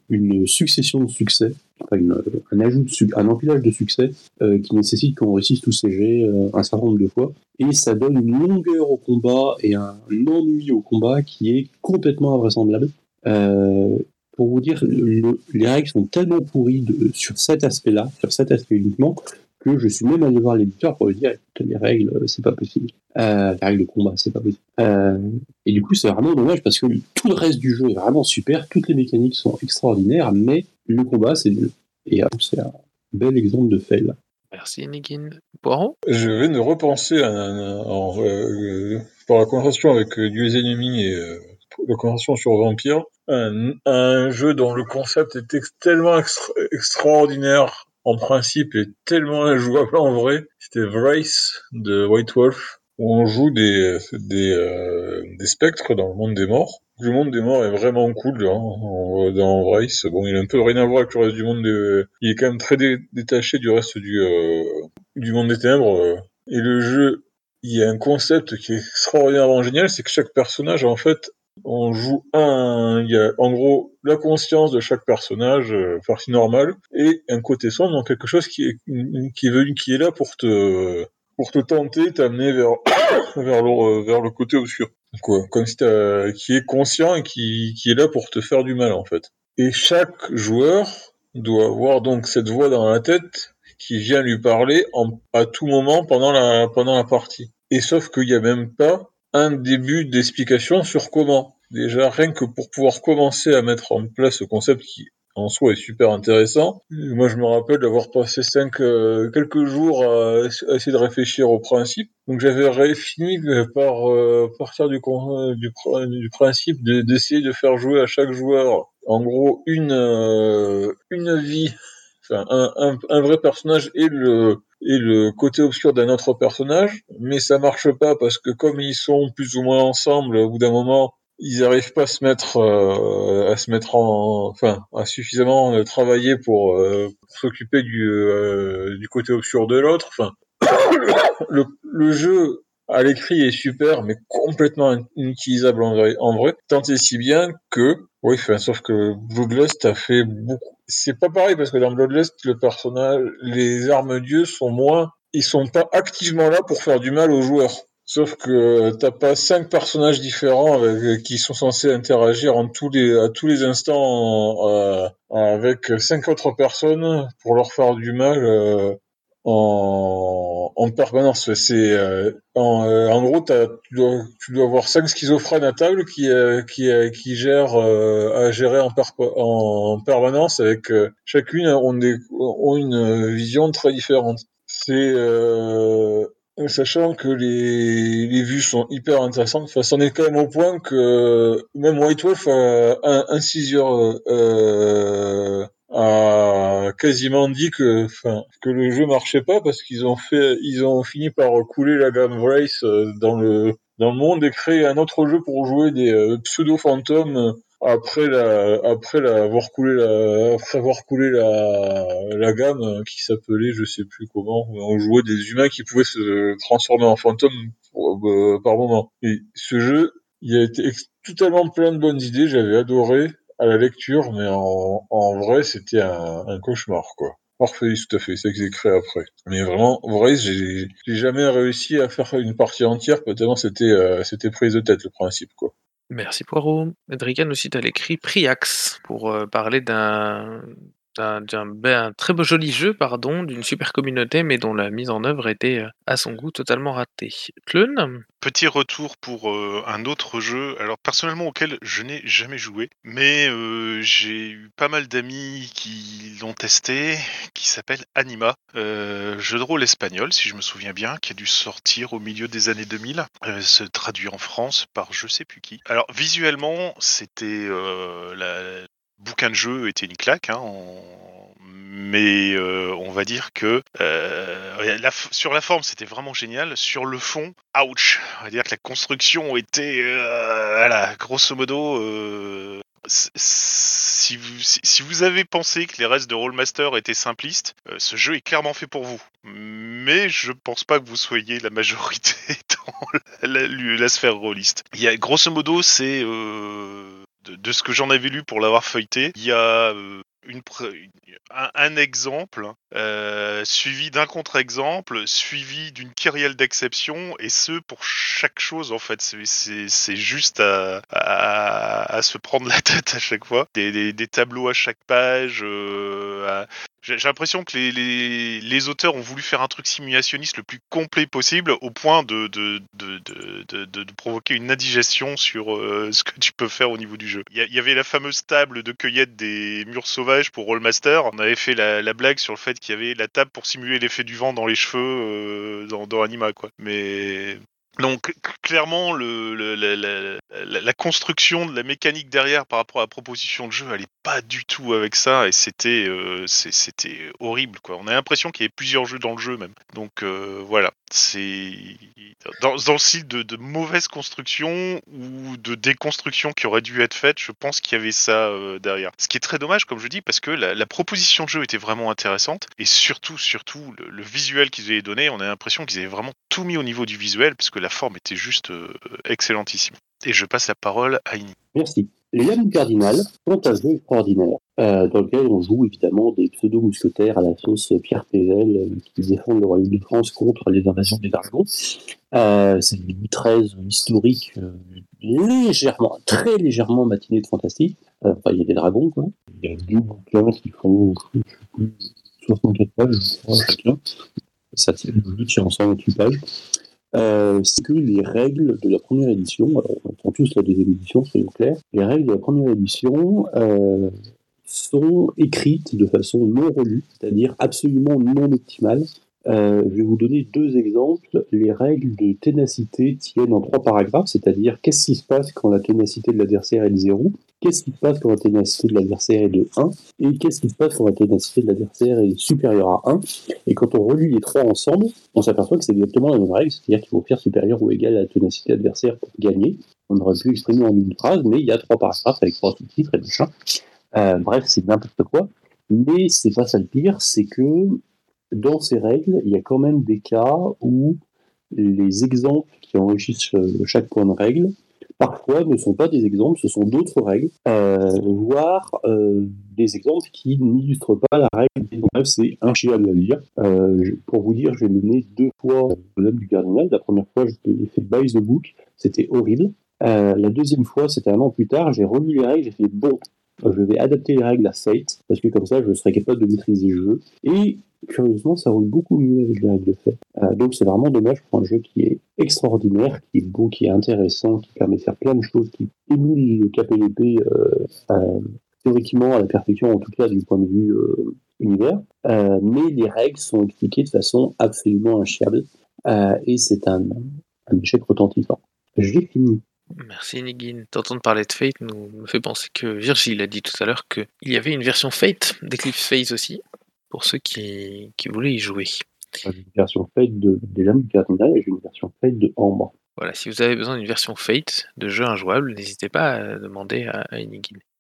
une succession de succès, enfin une- un ajout de un empilage de succès euh, qui nécessite qu'on réussisse tous ces jets euh, un certain nombre de fois et ça donne une longueur au combat et un ennui au combat qui est complètement invraisemblable. Euh, pour vous dire, le- les règles sont tellement pourries de- sur cet aspect-là, sur cet aspect uniquement, que je suis même allé voir l'éditeur pour lui dire écoute, les règles, euh, c'est pas possible. Euh, les règles de combat, c'est pas possible. Euh, et du coup, c'est vraiment dommage parce que tout le reste du jeu est vraiment super, toutes les mécaniques sont extraordinaires, mais le combat, c'est nul. Et euh, c'est un bel exemple de fail. Merci Enigin. Poiron Je viens de repenser à, un- en, euh, par la conversation avec euh, Dieux et Ennemis et euh, la conversation sur Vampire, un, un jeu dont le concept est ex- tellement extra- extraordinaire en principe et tellement injouable en vrai. C'était Vrace de White Wolf, où on joue des, des, euh, des spectres dans le monde des morts. Le monde des morts est vraiment cool hein, dans Vrace. Bon, il a un peu rien à voir avec le reste du monde. des- Il est quand même très dé- détaché du reste du, euh, du monde des ténèbres. euh. Et le jeu, il y a un concept qui est extraordinairement génial, c'est que chaque personnage, en fait, on joue un, il y a en gros la conscience de chaque personnage, euh, partie normale, et un côté sombre, donc quelque chose qui est, qui est qui est là pour te, pour te tenter, t'amener vers, vers le, vers le côté obscur. Quoi, comme si t'as, qui est conscient et qui, qui est là pour te faire du mal, en fait. Et chaque joueur doit avoir donc cette voix dans la tête qui vient lui parler en, à tout moment pendant la, pendant la partie. Et sauf qu'il n'y a même pas un début d'explication sur comment. Déjà, rien que pour pouvoir commencer à mettre en place ce concept qui en soi est super intéressant. Moi, je me rappelle d'avoir passé cinq, euh, quelques jours à, essayer de réfléchir au principe. Donc, j'avais fini par euh, partir du, con- du, du principe de- d'essayer de faire jouer à chaque joueur, en gros, une, euh, une vie, un, un, un vrai personnage et le, et le côté obscur d'un autre personnage, mais ça marche pas parce que comme ils sont plus ou moins ensemble, au bout d'un moment, ils arrivent pas à se mettre euh, à se mettre en enfin à suffisamment euh, travailler pour, euh, s'occuper du euh, du côté obscur de l'autre. Enfin le, le jeu à l'écrit est super mais complètement in- inutilisable en vrai, en vrai tant et si bien que oui enfin, sauf que Bloodlust a fait beaucoup c'est pas pareil parce que dans Bloodlust le personnage les armes dieux sont moins ils sont pas activement là pour faire du mal aux joueurs. Sauf que euh, t'as pas cinq personnages différents euh, qui sont censés interagir en tous les, à tous les instants euh, avec cinq autres personnes pour leur faire du mal euh, en, en permanence. C'est euh, en, euh, en gros, tu dois, tu dois avoir cinq schizophrènes à table qui euh, qui, euh, qui gèrent euh, à gérer en, permanence avec euh, chacune ont, des, ont une vision très différente. C'est Sachant que les, les vues sont hyper intéressantes, enfin, c'en est quand même au point que même White Wolf, a, un euh, a quasiment dit que, enfin, que le jeu marchait pas parce qu'ils ont fait, ils ont fini par couler la gamme Vrace euh, dans le dans le monde et créer un autre jeu pour jouer des euh, pseudo fantômes après la après la avoir coulé la après avoir coulé la la gamme euh, qui s'appelait je sais plus comment on jouait des humains qui pouvaient se transformer en fantômes par moment. Et ce jeu il a été totalement plein de bonnes idées j'avais adoré à la lecture mais en vrai c'était un, cauchemar quoi Parfait, tout à fait, c'est créé après. Mais vraiment, vrai, j'ai jamais réussi à faire une partie entière, tellement c'était euh, c'était prise de tête le principe, quoi. Merci Poirot. Edrican aussi, t'as l'écrit Priax pour euh, parler d'un d'un ben, un très beau joli jeu, pardon, d'une super communauté, mais dont la mise en œuvre était euh, à son goût totalement ratée. Clun Petit retour pour euh, un autre jeu, alors personnellement auquel je n'ai jamais joué, mais euh, j'ai eu pas mal d'amis qui l'ont testé, qui s'appelle Anima, jeu de rôle espagnol si je me souviens bien, qui a dû sortir au milieu des années 2000, euh, se traduit en France par je sais plus qui. Alors visuellement, c'était la, bouquin de jeu était une claque, hein, mais euh, on va dire que euh, sur la forme c'était vraiment génial, sur le fond, ouch, on va dire que la construction était, euh, voilà, grosso modo, si vous, avez pensé que les restes de Rollmaster étaient simplistes, ce jeu est clairement fait pour vous. Mais je pense pas que vous soyez la majorité dans la, sphère rôliste. Il y a grosso modo, c'est de, ce que j'en avais lu pour l'avoir feuilleté, il y a euh, un, exemple euh, suivi d'un contre-exemple, suivi d'une kyrielle d'exception, et ce pour chaque chose en fait. C'est- juste à, à, se prendre la tête à chaque fois. Des, des, tableaux à chaque page. euh, j'ai l'impression que les, les, les auteurs ont voulu faire un truc simulationniste le plus complet possible au point de, de, de, de, provoquer une indigestion sur euh, ce que tu peux faire au niveau du jeu. Il y avait la fameuse table de cueillette des murs sauvages pour Rollmaster. On avait fait la, la blague sur le fait qu'il y avait la table pour simuler l'effet du vent dans les cheveux euh, dans, dans Anima. Quoi. Mais donc clairement, la- la construction de la mécanique derrière par rapport à la proposition de jeu, elle est pas du tout avec ça et c'était euh, c'était horrible quoi. On a l'impression qu'il y avait plusieurs jeux dans le jeu même. Donc euh, voilà, c'est dans, le style de, mauvaise construction ou de déconstruction qui aurait dû être faite. Je pense qu'il y avait ça euh, derrière. Ce qui est très dommage, comme je dis, parce que la, proposition de jeu était vraiment intéressante et surtout surtout le, visuel qu'ils avaient donné, on a l'impression qu'ils avaient vraiment tout mis au niveau du visuel parce que la forme était juste excellentissime. Et je passe la parole à Ini. Merci. Les Lames Cardinales sont un jeu extraordinaire, euh, dans lequel on joue évidemment des pseudo-mousquetaires à la sauce Pierre Pével euh, qui défendent le Royaume de France contre les invasions des dragons. Euh, c'est une Louis XIII historique, légèrement, très légèrement matinée de fantastique. Enfin, il y a des dragons, quoi. Il y a deux bouquins qui font je sais plus, 64 pages, je crois, chacun. Ça tient, le jeu tient ensemble 28 pages. Euh, c'est que les règles de la première édition, alors on attend tous la deuxième édition, soyons clairs, les règles de la première édition euh, sont écrites de façon non relue, c'est-à-dire absolument non optimale. Euh, je vais vous donner deux exemples. Les règles de ténacité tiennent en trois paragraphes, c'est-à-dire qu'est-ce qui se passe quand la ténacité de l'adversaire est de 0, qu'est-ce qui se passe quand la ténacité de l'adversaire est de 1, et qu'est-ce qui se passe quand la ténacité de l'adversaire est supérieure à 1. Et quand on relie les trois ensemble, on s'aperçoit que c'est exactement la même règle, c'est-à-dire qu'il faut faire supérieur ou égal à la ténacité adversaire pour gagner. On aurait pu exprimer en une phrase, mais il y a trois paragraphes avec trois sous-titres et machin. Euh, bref, c'est n'importe quoi. Mais c'est pas ça le pire, c'est que dans ces règles, il y a quand même des cas où les exemples qui enrichissent euh, chaque point de règle, parfois ne sont pas des exemples, ce sont d'autres règles, euh, voire euh, des exemples qui n'illustrent pas la règle. Bref, c'est un à lire. Pour vous dire, j'ai mené deux fois l'homme du cardinal. La première fois, j'ai fait by the book, c'était horrible. La deuxième fois, c'était un an plus tard, j'ai relu les règles, j'ai fait bon, je vais adapter les règles à Fate, parce que comme ça, je serai capable de maîtriser le jeu. Et curieusement, ça roule beaucoup mieux avec les règles de fait. Euh, donc c'est vraiment dommage pour un jeu qui est extraordinaire, qui est beau, qui est intéressant, qui permet de faire plein de choses, qui émule le KPDP euh, euh, théoriquement à la perfection, en tout cas du point de vue euh, univers. Mais les règles sont expliquées de façon absolument inchiable. Et c'est un, un échec retentissant. J'ai fini. Merci Nigin. T'entendre parler de Fate nous me fait penser que Virgile a dit tout à l'heure qu'il y avait une version Fate d'Eclipse Phase aussi, pour ceux qui, qui voulaient y jouer. J'ai une version Fate de, des lames du cardinal et j'ai une version Fate de Ambre. Voilà, si vous avez besoin d'une version Fate de jeu injouable, n'hésitez pas à demander à, à.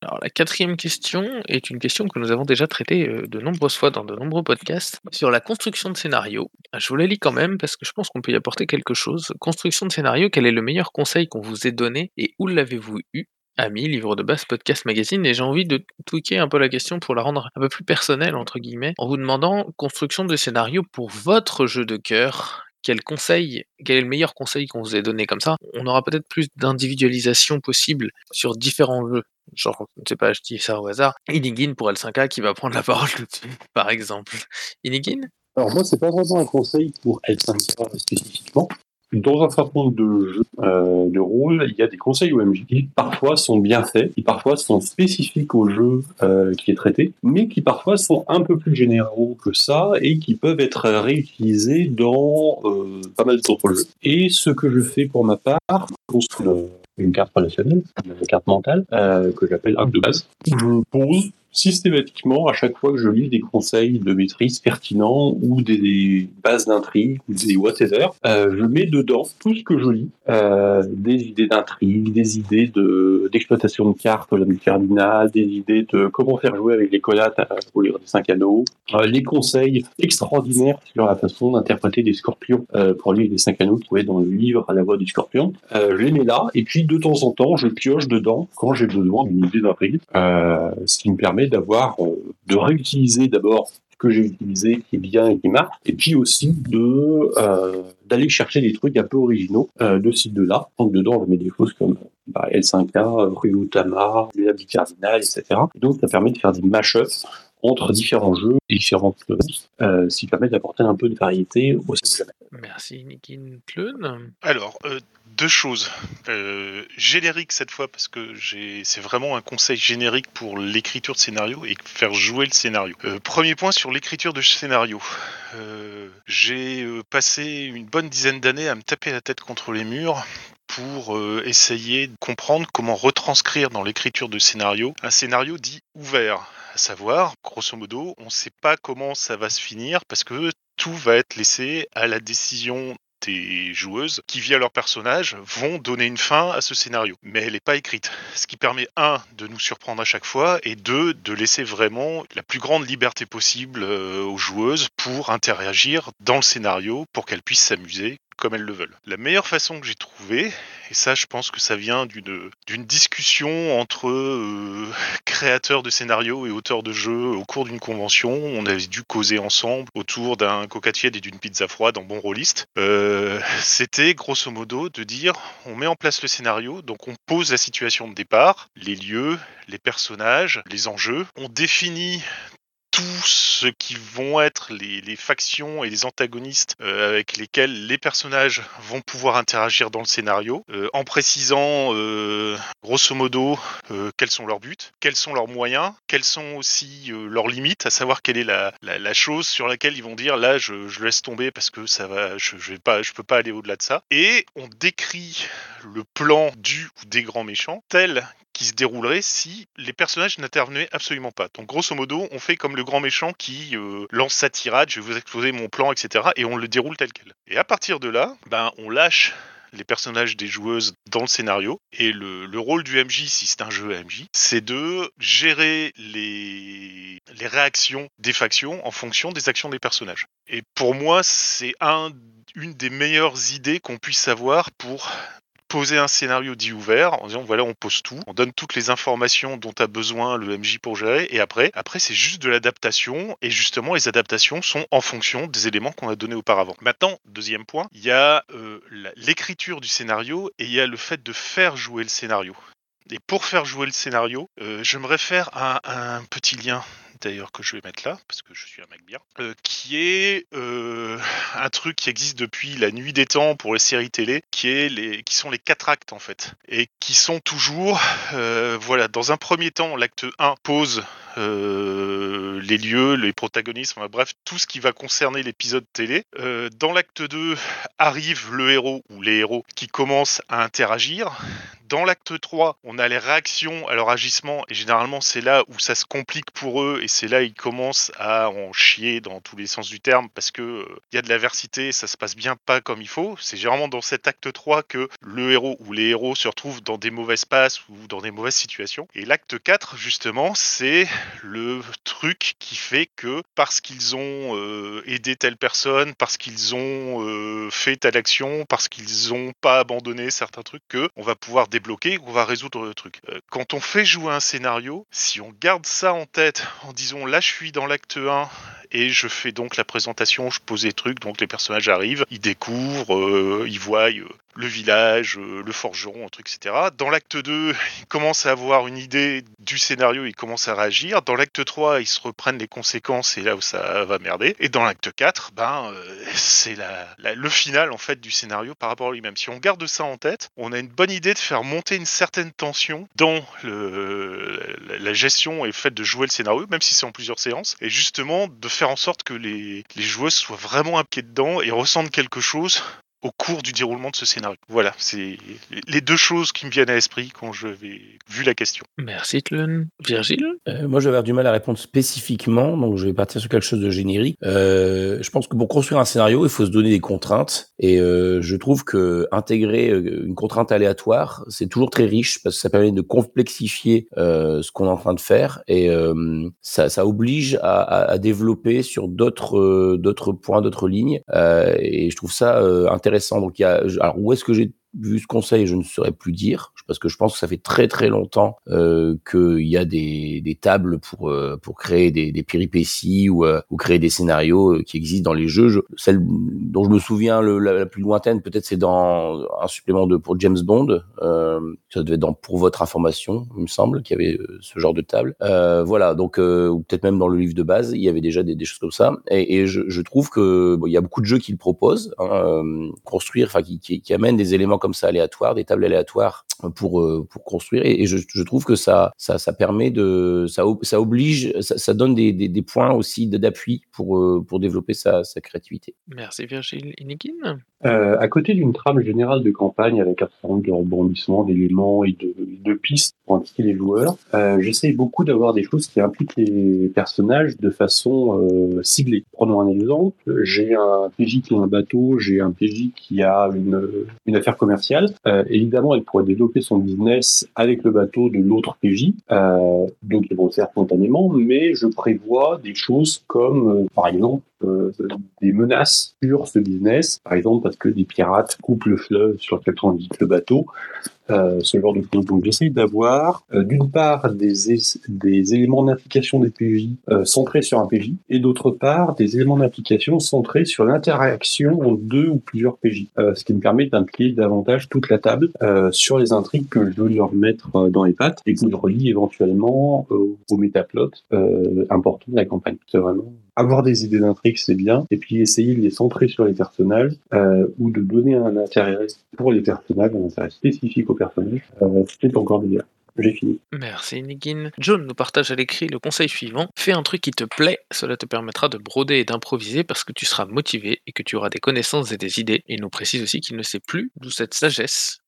Alors la quatrième question est une question que nous avons déjà traitée euh, de nombreuses fois dans de nombreux podcasts sur la construction de scénario. Je vous la lis quand même parce que je pense qu'on peut y apporter quelque chose. Construction de scénario, quel est le meilleur conseil qu'on vous ait donné et où l'avez-vous eu? Ami, livre de base, podcast, magazine, et j'ai envie de tweaker un peu la question pour la rendre un peu plus personnelle, entre guillemets, en vous demandant construction de scénario pour votre jeu de cœur. Quel conseil, quel est le meilleur conseil qu'on vous ait donné comme ça? On aura peut-être plus d'individualisation possible sur différents jeux. Genre, je ne sais pas, je dis ça au hasard. Inigin pour L5A qui va prendre la parole tout de suite, par exemple. Inigin? Alors moi, c'est pas vraiment un conseil pour L5 spécifiquement. Dans un certain nombre de jeux euh, de rôle, il y a des conseils OMJ qui parfois sont bien faits, qui parfois sont spécifiques au jeu euh, qui est traité, mais qui parfois sont un peu plus généraux que ça et qui peuvent être réutilisés dans euh, pas mal d'autres jeux. Et ce que je fais pour ma part, construire une carte relationnelle, une carte mentale, euh, que j'appelle arc de base, je pose systématiquement à chaque fois que je lis des conseils de maîtrise pertinents ou des, bases d'intrigue ou des whatever, euh, je mets dedans tout ce que je lis, euh, des idées d'intrigue, des idées de d'exploitation de cartes, la cardinal, des idées de comment faire jouer avec les collates euh, au livre des cinq anneaux, euh, les conseils extraordinaires sur la façon d'interpréter des scorpions euh, pour le livre des cinq anneaux trouvé dans le livre à la voix du scorpion. Je les mets là et puis de temps en temps je pioche dedans quand j'ai besoin d'une idée d'intrigue, ce qui me permet d'avoir euh, de réutiliser d'abord ce que j'ai utilisé qui est bien et qui marche, et puis aussi de euh, d'aller chercher des trucs un peu originaux euh, de ces deux-là. Donc dedans, je mets des choses comme bah, L5A, Rue Utama, les habits cardinal, etc. Et donc ça permet de faire des mash-ups entre différents jeux et différentes choses, euh, ce qui permet d'apporter un peu de variété au sein Merci Nikin Kleun. Alors, euh, deux choses. Euh, générique cette fois, parce que c'est vraiment un conseil générique pour l'écriture de scénario et faire jouer le scénario. Euh, premier point sur l'écriture de scénario. Euh, j'ai euh, passé une bonne dizaine d'années à me taper la tête contre les murs pour euh, essayer de comprendre comment retranscrire dans l'écriture de scénario un scénario dit ouvert. À savoir, grosso modo, on ne sait pas comment ça va se finir parce que tout va être laissé à la décision des joueuses qui, via leur personnage, vont donner une fin à ce scénario. Mais elle n'est pas écrite. Ce qui permet, un, de nous surprendre à chaque fois, et deux, de laisser vraiment la plus grande liberté possible euh, aux joueuses pour interagir dans le scénario, pour qu'elles puissent s'amuser comme elles le veulent. La meilleure façon que j'ai trouvée, et ça je pense que ça vient d'une discussion entre euh, créateurs de scénarios et auteurs de jeux au cours d'une convention, on avait dû causer ensemble autour d'un coca tiède et d'une pizza froide en bon rôliste. Euh, C'était grosso modo de dire on met en place le scénario, donc on pose la situation de départ, les lieux, les personnages, les enjeux, on définit tout ce qui vont être les, factions et les antagonistes euh, avec lesquels les personnages vont pouvoir interagir dans le scénario, euh, en précisant euh, grosso modo quels sont leurs buts, quels sont leurs moyens, quelles sont aussi leurs limites, à savoir quelle est la, chose sur laquelle ils vont dire là je, je laisse tomber parce que ça va, je, je vais pas, je peux pas aller au-delà de ça. Et on décrit le plan du ou des grands méchants tel qui se déroulerait si les personnages n'intervenaient absolument pas. Donc grosso modo, on fait comme le grand méchant qui euh, lance sa tirade, je vais vous exposer mon plan, etc. Et on le déroule tel quel. Et à partir de là, ben on lâche les personnages des joueuses dans le scénario. Et le, le rôle du MJ, si c'est un jeu MJ, c'est de gérer les, réactions des factions en fonction des actions des personnages. Et pour moi, c'est un, une des meilleures idées qu'on puisse avoir pour poser un scénario dit ouvert en disant voilà on pose tout, on donne toutes les informations dont a besoin le MJ pour gérer et après après c'est juste de l'adaptation et justement les adaptations sont en fonction des éléments qu'on a donnés auparavant. Maintenant deuxième point, il y a euh, l'écriture du scénario et il y a le fait de faire jouer le scénario. Et pour faire jouer le scénario, euh, je me réfère à un petit lien d'ailleurs que je vais mettre là, parce que je suis un mec bien, euh, qui est euh, un truc qui existe depuis la nuit des temps pour les séries télé, qui, sont les quatre actes en fait, et qui sont toujours, euh, voilà, dans un premier temps, l'acte 1 pose les lieux, les protagonistes, bref, tout ce qui va concerner l'épisode télé. Dans l'acte 2 arrive le héros ou les héros qui commencent à interagir. Dans l'acte 3, on a les réactions à leur agissement et généralement c'est là où ça se complique pour eux et c'est là ils commencent à en chier dans tous les sens du terme parce que euh, il y a de l'aversité, ça se passe bien pas comme il faut. C'est généralement dans cet acte 3 que le héros ou les héros se retrouvent dans des mauvaises passes ou dans des mauvaises situations. Et l'acte 4 justement, c'est le truc qui fait que parce qu'ils ont euh, aidé telle personne, parce qu'ils ont euh, fait telle action, parce qu'ils ont pas abandonné certains trucs, que on va pouvoir débloquer, qu'on va résoudre le truc. Euh, quand on fait jouer un scénario, si on garde ça en tête en disant là je suis dans l'acte 1 et je fais donc la présentation, je pose des trucs, donc les personnages arrivent, ils découvrent, euh, ils voient euh, le village, euh, le forgeron, un truc, etc. Dans l'acte 2, ils commencent à avoir une idée du scénario, ils commencent à réagir. Dans l'acte 3, ils se reprennent les conséquences et là où ça va merder. Et dans l'acte 4, ben, euh, c'est le final en fait du scénario par rapport à lui-même. Si on garde ça en tête, on a une bonne idée de faire monter une certaine tension dans le, la, gestion et le fait de jouer le scénario, même si c'est en plusieurs séances, et justement de faire en sorte que les, les joueuses soient vraiment impliquées dedans et ressentent quelque chose au cours du déroulement de ce scénario. Voilà, c'est les deux choses qui me viennent à l'esprit quand je vais vu la question. Merci Tlun. Virgile? Euh, moi, je vais avoir du mal à répondre spécifiquement, donc je vais partir sur quelque chose de générique. Euh, je pense que pour construire un scénario, il faut se donner des contraintes, et euh, je trouve que intégrer une contrainte aléatoire, c'est toujours très riche parce que ça permet de complexifier euh, ce qu'on est en train de faire, et euh, ça, ça oblige à, à, à développer sur d'autres euh, d'autres points, d'autres lignes, euh, et je trouve ça euh, intéressant. Donc, il y a, alors où est-ce que j'ai vu ce conseil, je ne saurais plus dire, parce que je pense que ça fait très très longtemps euh, qu'il y a des, des tables pour euh, pour créer des, des péripéties ou, euh, ou créer des scénarios euh, qui existent dans les jeux. Je, celle dont je me souviens le, la, plus lointaine, peut-être c'est dans un supplément de pour James Bond. Euh, ça devait être dans pour votre information, il me semble, qu'il y avait euh, ce genre de table. Voilà, donc ou peut-être même dans le livre de base, il y avait déjà des, des choses comme ça. Et, et je, je trouve que bon, il y a beaucoup de jeux qui le proposent, hein, construire, enfin qui, qui amènent des éléments comme ça aléatoires, des tables aléatoires pour euh, pour construire et, je, je, trouve que ça ça ça permet de ça ça oblige ça, ça donne des, des, des, points aussi d'appui pour euh, pour développer sa, sa créativité. Merci Virgile Inikin. Euh, à côté d'une trame générale de campagne avec un certain nombre de rebondissements, d'éléments et de, de, pistes pour indiquer les joueurs, euh, j'essaye beaucoup d'avoir des choses qui impliquent les personnages de façon euh, ciblée. Prenons un exemple. J'ai un PJ qui a un bateau, j'ai un PJ qui a une, une affaire commerciale. Euh, évidemment, il pourrait développer son business avec le bateau de l'autre PJ, euh, donc ils vont le faire spontanément, mais je prévois des choses comme, par exemple, des menaces sur ce business, par exemple parce que des pirates coupent le fleuve sur lequel transite le bateau, euh, ce genre de choses. Donc j'essaye d'avoir euh, d'une part des, es- des éléments d'implication des PJ euh, centrés sur un PJ et d'autre part des éléments d'implication centrés sur l'interaction entre deux ou plusieurs PJ, euh, ce qui me permet d'impliquer davantage toute la table euh, sur les intrigues que je veux leur mettre euh, dans les pattes et que je relie éventuellement au métaplot important de la campagne. C'est vraiment avoir des idées d'intrigue, c'est bien, et puis essayer de les centrer sur les personnages ou de donner un intérêt pour les personnages, un intérêt spécifique aux euh. Merci Nigin. John nous partage à l'écrit le conseil suivant. Fais un truc qui te plaît, cela te permettra de broder et d'improviser parce que tu seras motivé et que tu auras des connaissances et des idées. Il nous précise aussi qu'il ne sait plus d'où cette sagesse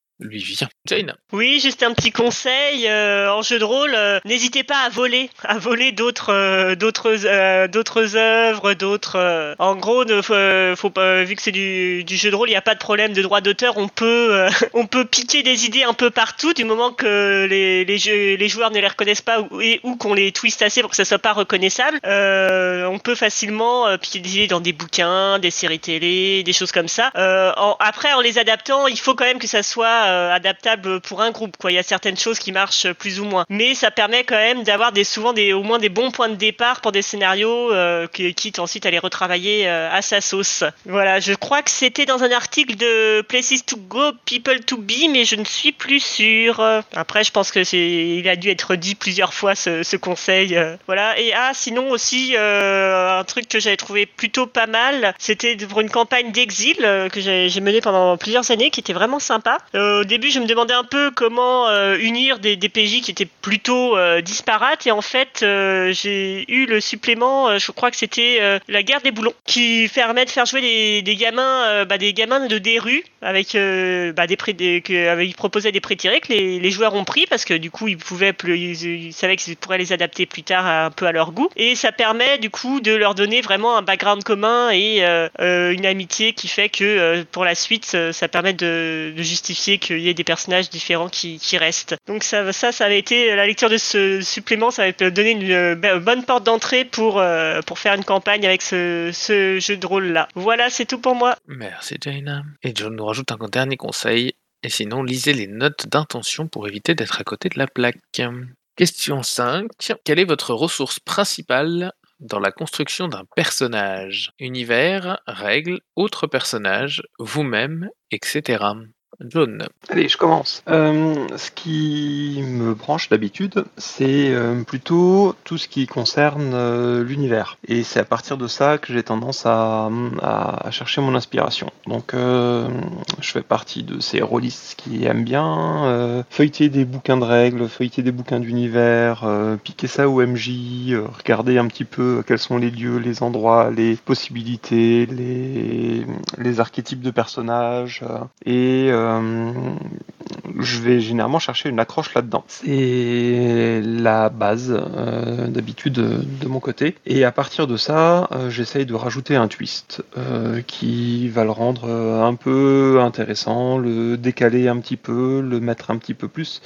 Oui, juste un petit conseil euh, en jeu de rôle. euh, N'hésitez pas à voler, à voler d'autres, euh, d'autres, d'autres œuvres, d'autres. En gros, ne faut, pas, vu que c'est du, jeu de rôle, il n'y a pas de problème de droit d'auteur. On peut, on peut piquer des idées un peu partout du moment que les, joueurs ne les reconnaissent pas ou, et, ou qu'on les twiste assez pour que ça soit pas reconnaissable. On peut facilement piquer des idées dans des bouquins, des séries télé, des choses comme ça. Après, en les adaptant, il faut quand même que ça soit euh, adaptable pour un groupe. Quoi. Il y a certaines choses qui marchent plus ou moins, mais ça permet quand même d'avoir des souvent des au moins des bons points de départ pour des scénarios, euh, qui, quitte ensuite à les retravailler euh, à sa sauce. Voilà, je crois que c'était dans un article de Places to Go, People to Be, mais je ne suis plus sûr. Après, je pense que c'est il a dû être dit plusieurs fois ce, conseil. euh, voilà. Et ah, sinon aussi un truc que j'avais trouvé plutôt pas mal, c'était pour une campagne d'exil que j'ai menée pendant plusieurs années, qui était vraiment sympa. Au début, je me demandais un peu comment euh, unir des, PJ qui étaient plutôt euh, disparates, et en fait, euh, j'ai eu le supplément. je crois que c'était la guerre des boulons, qui permet de faire jouer des, gamins, bah, des gamins de des rues avec bah, des prêts, ils proposaient des prêts tirés que les, joueurs ont pris parce que du coup, ils pouvaient, ils, savaient qu'ils pourraient les adapter plus tard un peu à leur goût, et ça permet du coup de leur donner vraiment un background commun et une amitié qui fait que pour la suite, ça permet de justifier qu'il y ait des personnages différents qui, restent. Donc ça, ça, ça avait été la lecture de ce supplément, ça avait donné une euh, bonne porte d'entrée pour euh, pour faire une campagne avec ce, ce jeu de rôle là. Voilà, c'est tout pour moi. Merci Jaina. Et John nous rajoute un dernier conseil. Et sinon, lisez les notes d'intention pour éviter d'être à côté de la plaque. Question 5. Quelle est votre ressource principale dans la construction d'un personnage? Univers, règles, autres personnages, vous-même, etc. John. Allez, je commence. Euh, ce qui me branche d'habitude, c'est euh, plutôt tout ce qui concerne euh, l'univers. Et c'est à partir de ça que j'ai tendance à, à- chercher mon inspiration. Donc, je fais partie de ces rôlistes qui aiment bien feuilleter des bouquins de règles, feuilleter des bouquins d'univers, piquer ça au MJ, regarder un petit peu quels sont les lieux, les endroits, les possibilités, les, les archétypes de personnages. et je vais généralement chercher une accroche là-dedans. C'est la base euh, d'habitude de, mon côté. Et à partir de ça, euh, j'essaye de rajouter un twist euh, qui va le rendre euh, un peu intéressant, le décaler un petit peu, le mettre un petit peu plus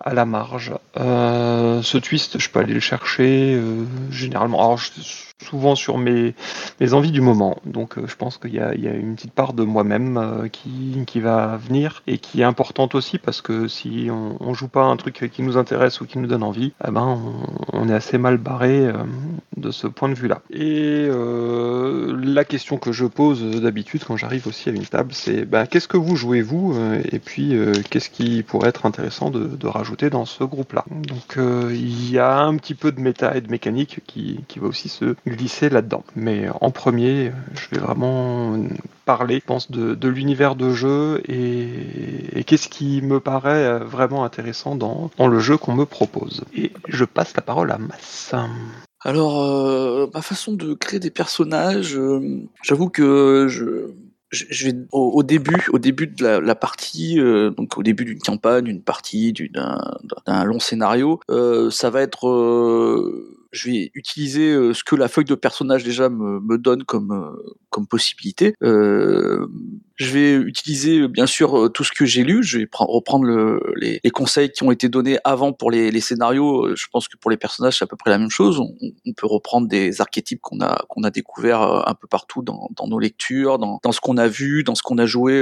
à la marge. Euh, ce twist, je peux aller le chercher euh, généralement. Souvent sur mes, envies du moment. Donc euh, je pense qu'il y a, une petite part de moi-même euh, qui, va venir et qui est importante aussi parce que si on, on joue pas un truc qui nous intéresse ou qui nous donne envie, eh ben on, est assez mal barré euh, de ce point de vue-là. Et la question que je pose d'habitude quand j'arrive aussi à une table, c'est ben, qu'est-ce que vous jouez vous et puis qu'est-ce qui pourrait être intéressant de, rajouter dans ce groupe-là? Donc il y a un petit peu de méta et de mécanique qui va aussi se glisser là-dedans. Mais en premier, je vais vraiment parler, je pense, de, de l'univers de jeu et, qu'est-ce qui me paraît euh, vraiment intéressant dans, dans le jeu qu'on me propose. Et je passe la parole à Mass. Alors, euh, ma façon de créer des personnages, euh, j'avoue que je, je vais au, début, au début de la, partie, euh, donc au début d'une campagne, d'une partie, d'un long scénario, euh, ça va être euh, je vais utiliser euh, ce que la feuille de personnage déjà me, me donne comme euh, comme possibilité. Euh, je vais utiliser bien sûr tout ce que j'ai lu. Je vais pre- reprendre le, les, les conseils qui ont été donnés avant pour les, les scénarios. Je pense que pour les personnages, c'est à peu près la même chose. On, peut reprendre des archétypes qu'on a qu'on a découverts un peu partout dans, dans nos lectures, dans, dans ce qu'on a vu, dans ce qu'on a joué.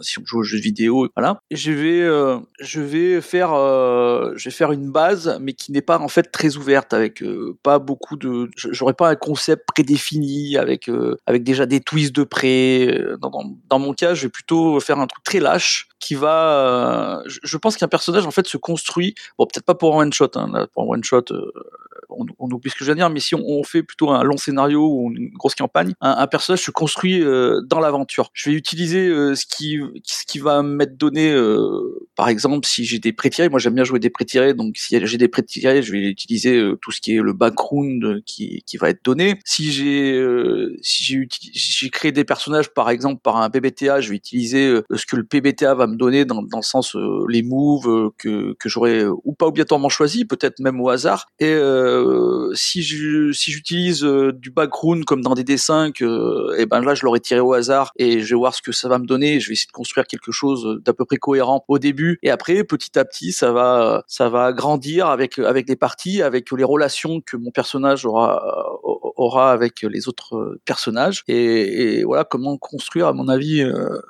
si on joue aux jeux vidéo, voilà. Et je vais je vais faire je vais faire une base, mais qui n'est pas en fait très ouverte, avec pas beaucoup de. J'aurais pas un concept prédéfini avec euh, avec déjà des twists de près. Euh, Dans, dans, dans mon cas, je vais plutôt faire un truc très lâche qui va. euh, je, pense qu'un personnage en fait se construit. Bon, peut-être pas pour un one shot. Hein, pour un one shot, euh, on, on oublie ce que je viens de dire, mais si on, on fait plutôt un long scénario ou une grosse campagne, un, un personnage se construit euh, dans l'aventure. Je vais utiliser euh, ce qui ce qui va m'être donné, euh, par exemple, si j'ai des pré-tirés. Moi, j'aime bien jouer des pré-tirés, donc si j'ai des pré-tirés, je vais utiliser euh, tout ce qui est le background qui qui va être donné. Si j'ai si j'ai créé des personnages, par exemple, par un PBTA, je vais utiliser ce que le PBTA va me donner dans le sens euh, les moves euh, que que j'aurais euh, ou pas obligatoirement choisi, peut-être même au hasard. Et si si j'utilise euh, du background comme dans des dessins, que et ben là je l'aurais tiré au hasard et je vais voir ce que ça va me donner. Je vais essayer de construire quelque chose d'à peu près cohérent au début et après petit à petit ça va ça va grandir avec avec les parties, avec les relations que mon personnage aura aura avec les autres personnages et, et voilà comment construire à mon avis euh,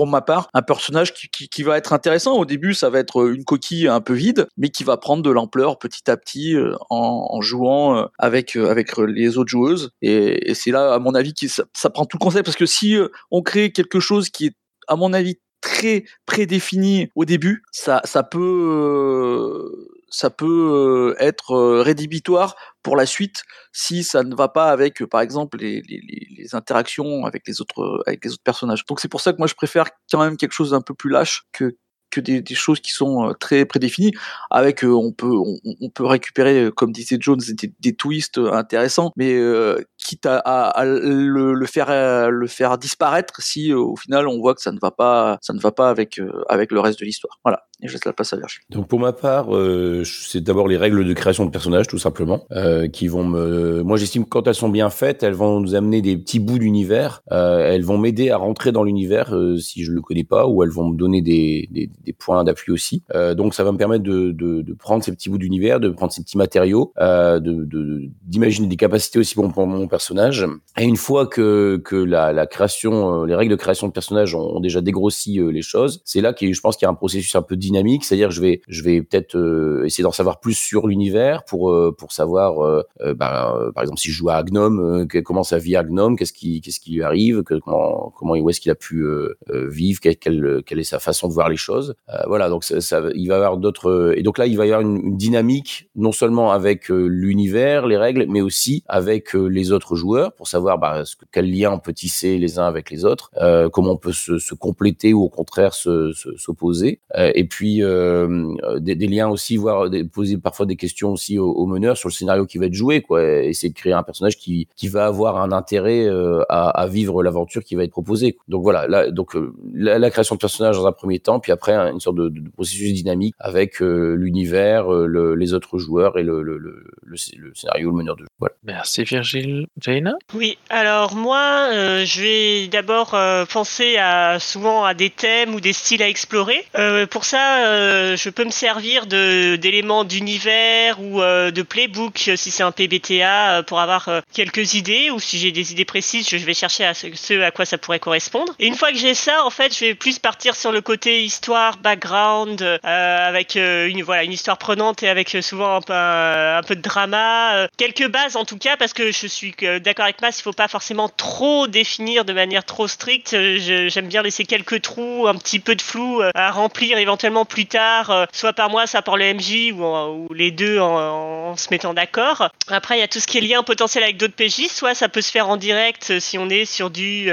pour ma part, un personnage qui, qui, va être intéressant. Au début, ça va être une coquille un peu vide, mais qui va prendre de l'ampleur petit à petit euh, en, jouant euh, avec euh, avec les autres joueuses. Et, c'est là, à mon avis, qui ça, prend tout le concept parce que si euh, on crée quelque chose qui est, à mon avis, très prédéfini au début, ça ça peut euh, ça peut euh, être euh, rédhibitoire pour la suite si ça ne va pas avec, euh, par exemple, les, les, les- interactions avec les autres avec les autres personnages. Donc c'est pour ça que moi je préfère quand même quelque chose d'un peu plus lâche que que des, des choses qui sont très prédéfinies. Avec, euh, on peut on, on peut récupérer, comme disait Jones, des, des twists intéressants, mais euh, quitte à, à- à le, le faire euh, le faire disparaître si euh, au final on voit que ça ne va pas ça ne va pas avec euh, avec le reste de l'histoire. Voilà. Et je laisse la place à Virgile. Donc pour ma part, euh, c'est d'abord les règles de création de personnages, tout simplement, euh, qui vont me. Moi, j'estime quand elles sont bien faites, elles vont nous amener des petits bouts d'univers. Euh, elles vont m'aider à rentrer dans l'univers si je le connais pas, ou elles vont me donner des, des, des points d'appui aussi. Donc ça va me permettre de, de, de prendre ces petits bouts d'univers, de prendre ces petits matériaux, de d'imaginer des capacités aussi pour mon personnage. Et une fois que que la, création, euh, les règles de création de personnages ont, déjà dégrossi euh, les choses, c'est là que je pense qu'il y a un processus un peu dynamique, c'est-à-dire je vais je vais peut-être euh, essayer d'en savoir plus sur l'univers pour pour savoir euh, par exemple si je joue à que- comment sa vie à Agnum, qu'est-ce qui qu'est-ce qui lui arrive, comment comment où est-ce qu'il a pu vivre, quelle, quelle est sa façon de voir les choses. Voilà, donc ça, ça- il va y avoir d'autres et donc là il va y avoir une, dynamique non seulement avec l'univers, les règles, mais aussi avec les autres joueurs pour savoir bah, ce que, quel lien on peut tisser les uns avec les autres, euh, comment on peut se, se compléter ou au contraire se- se- s'opposer, Euh, et puis euh, des, liens aussi, voir des, poser parfois des questions aussi au, au meneur sur le scénario qui va être joué, quoi, essayer de créer un personnage qui, qui va avoir un intérêt à, vivre l'aventure qui va être proposée. Donc voilà, là, donc la, création de personnage dans un premier temps, puis après une sorte de, processus dynamique avec l'univers, le- les autres joueurs et le, le, le, le, le scénario, le meneur de jeu. Voilà. Merci Virgile. Jaina? Oui, alors moi, euh, je vais d'abord euh, penser à souvent à des thèmes ou des styles à explorer. Euh, pour ça, je peux me servir d'éléments d'univers ou de playbook si c'est un PBTA pour avoir quelques idées ou si j'ai des idées précises, je vais chercher à ce, à quoi ça pourrait correspondre. Et une fois que j'ai ça, en fait, je vais plus partir sur le côté histoire, background, avec une voilà une histoire prenante et avec souvent un peu un, peu de drama, quelques bases en tout cas parce que je suis d'accord avec Mas, il faut pas forcément trop définir de manière trop stricte. Euh, J'aime bien laisser quelques trous, un petit peu de flou euh, à remplir éventuellement plus tard, euh, soit par moi, soit par le MJ ou, les deux en, se mettant d'accord. Après, il y a tout ce qui est lien potentiel avec d'autres PJ, soit ça peut se faire en direct si on est sur du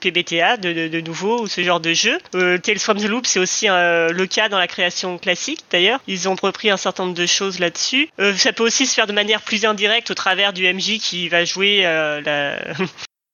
PBTA de, nouveau ou ce genre de jeu. Euh, Tales from the Loop, c'est aussi le cas dans la création classique d'ailleurs. Ils ont repris un certain nombre de choses là-dessus. Ça peut aussi se faire de manière plus indirecte au travers du MJ qui va jouer euh, la,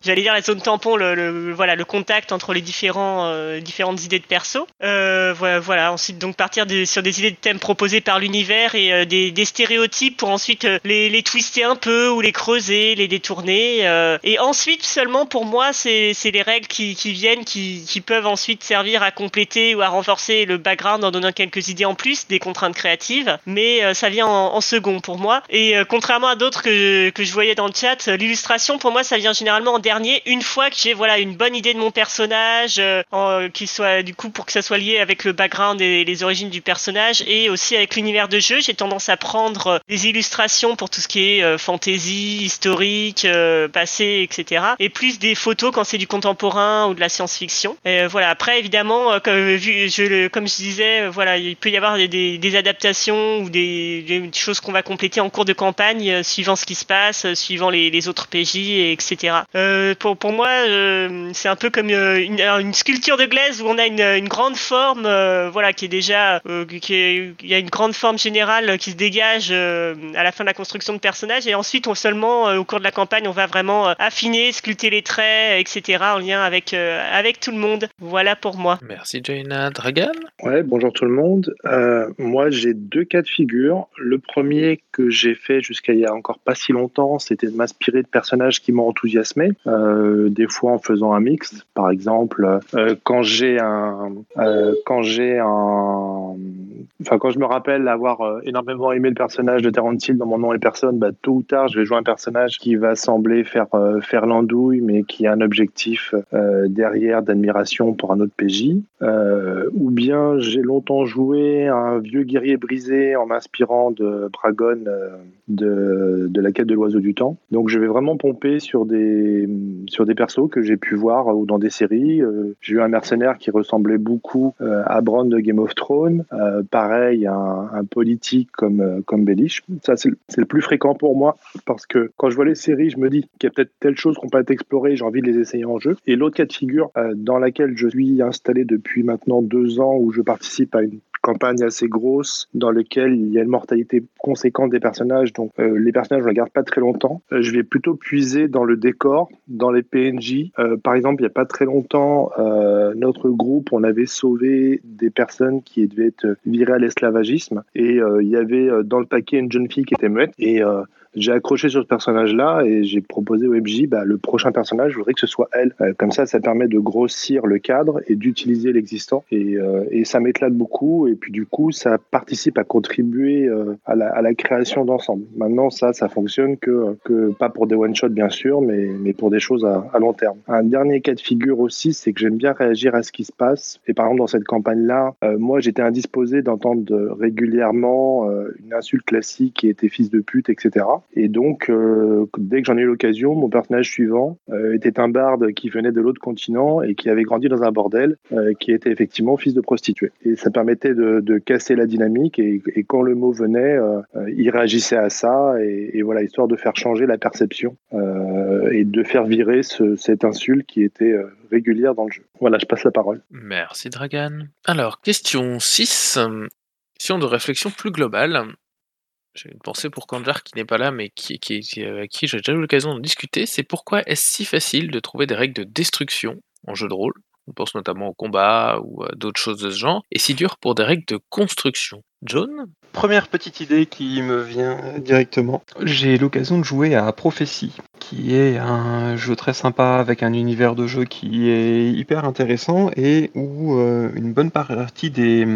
j'allais dire la zone tampon, le, le- voilà, le contact entre les différents, euh, différentes idées de perso. Euh, voilà, voilà, ensuite donc partir sur des idées de thèmes proposées par l'univers et euh, des, des stéréotypes pour ensuite euh, les, les twister un peu ou les creuser, les détourner. euh, et ensuite seulement pour moi, c'est c'est les règles qui, qui viennent, qui, qui peuvent ensuite servir à compléter ou à renforcer le background en donnant quelques idées en plus, des contraintes créatives. Mais ça vient en, en second pour moi. Et contrairement à d'autres que, que je voyais dans le chat, l'illustration pour moi ça vient généralement en dernier une fois que j'ai voilà une bonne idée de mon personnage, euh, en- qu'il soit du coup pour que ça soit lié avec le background et les origines du personnage et aussi avec l'univers de jeu. J'ai tendance à prendre euh, des illustrations pour tout ce qui est euh, fantasy, historique, euh, passé, etc. Et plus des photos quand c'est du contemporain ou de la science-fiction. Euh, voilà. Après évidemment, euh, comme, je, disais, euh, voilà, il peut y avoir des, adaptations ou des, choses qu'on va compléter en cours de campagne euh, suivant ce qui se passe, euh, suivant les, autres PJ, et etc. Euh, pour, pour moi, euh, c'est un peu comme euh, une, une sculpture de glaise où on a une, une grande forme, euh, voilà, qui est déjà, euh, qui est, il y a une grande forme générale qui se dégage euh, à la fin de la construction de personnages, et ensuite, on seulement, euh, au cours de la campagne, on va vraiment euh, affiner, sculpter les traits, etc. en lien avec euh, avec tout le monde. Voilà pour moi. Merci Jaina. Dragan? Ouais, bonjour tout le monde. Euh, moi, j'ai deux cas de figure. Le premier que j'ai fait jusqu'à il y a encore pas si longtemps, c'était de m'inspirer de personnages qui m'ont enthousiasmé, euh, des fois en faisant un mix. Par exemple, euh, quand j'ai un, euh, quand j'ai un, enfin quand je me rappelle avoir énormément aimé le personnage de Terence Hill dans mon nom et personne, bah, tôt ou tard, je vais jouer un personnage qui va sembler faire faire l'andouille, mais qui a un objectif derrière d'admiration pour un autre PJ. Ou bien j'ai longtemps joué un vieux guerrier brisé en m'inspirant de Bragon euh, de, de la quête de l'oiseau du temps. Donc je vais vraiment pomper sur des, sur des persos que j'ai pu voir ou dans des séries. Euh, j'ai eu un mercenaire qui ressemblait beaucoup euh, à Bran de Game of Thrones. Euh, pareil, un, un politique comme, euh, comme Bellish. Ça, c'est le- plus fréquent pour moi parce que quand je vois les séries, je me dis qu'il y a peut-être telle chose qu'on peut être explorée, j'ai envie de les essayer en jeu. Et l'autre cas de figure euh, dans laquelle je suis installé depuis maintenant deux ans où je participe à une campagne assez grosse dans laquelle il y a une mortalité conséquente des personnages. Donc euh, les personnages, ne regarde pas très longtemps. Euh, je vais plutôt puiser dans le décor, dans les PNJ. Euh, par exemple, il n'y a pas très longtemps, notre groupe, on avait sauvé des personnes qui devaient être virées à l'esclavagisme. Et il y avait dans le paquet une jeune fille qui était muette. Et j'ai accroché sur ce personnage-là et j'ai proposé au MJ, bah, le prochain personnage, je voudrais que ce soit elle. Euh, comme ça, ça permet de grossir le cadre et d'utiliser l'existant. Et, euh, et ça m'éclate beaucoup. Et puis du coup, ça participe à contribuer euh, à, la, à la création d'ensemble. Maintenant, ça, ça fonctionne que, que pas pour des one-shots, bien sûr, mais, mais pour des choses à, à long terme. Un dernier cas de figure aussi, c'est que j'aime bien réagir à ce qui se passe. Et par exemple, dans cette campagne-là, euh, moi, j'étais indisposé d'entendre de- régulièrement euh, une insulte classique qui était fils de pute, etc. Et donc, euh, dès que j'en ai eu l'occasion, mon personnage suivant euh, était un barde qui venait de l'autre continent et qui avait grandi dans un bordel, euh, qui était effectivement fils de prostituée. Et ça permettait de, casser la dynamique et, quand le mot venait, il réagissait à ça et, voilà, histoire de faire changer la perception et de faire virer ce- cette insulte qui était régulière dans le jeu. Voilà, je passe la parole. Merci Dragan. Alors, question 6. Question de réflexion plus globale. J'ai une pensée pour Kanjar qui n'est pas là, mais qui, avec qui j'ai déjà eu l'occasion de discuter. C'est pourquoi est-ce si facile de trouver des règles de destruction en jeu de rôle? On pense notamment au combat ou à d'autres choses de ce genre. Et si dur pour des règles de construction John? Première petite idée qui me vient directement. J'ai l'occasion de jouer à Prophétie, qui est un jeu très sympa avec un univers de jeu qui est hyper intéressant et où euh, une bonne partie des,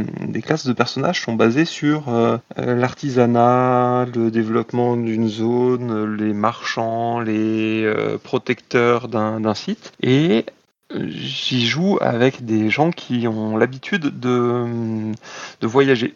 classes de personnages sont basées sur euh, euh, l'artisanat, le développement d'une zone, les marchands, les protecteurs d'un site. Et J'y joue avec des gens qui ont l'habitude de, voyager.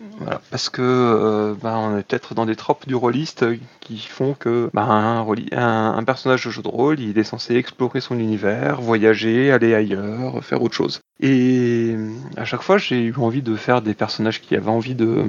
Parce que euh, ben, on est peut-être dans des tropes du rôliste qui font que ben, un, un- un personnage de jeu de rôle, il est censé explorer son univers, voyager, aller ailleurs, faire autre chose. Et à chaque fois, j'ai eu envie de faire des personnages qui avaient envie de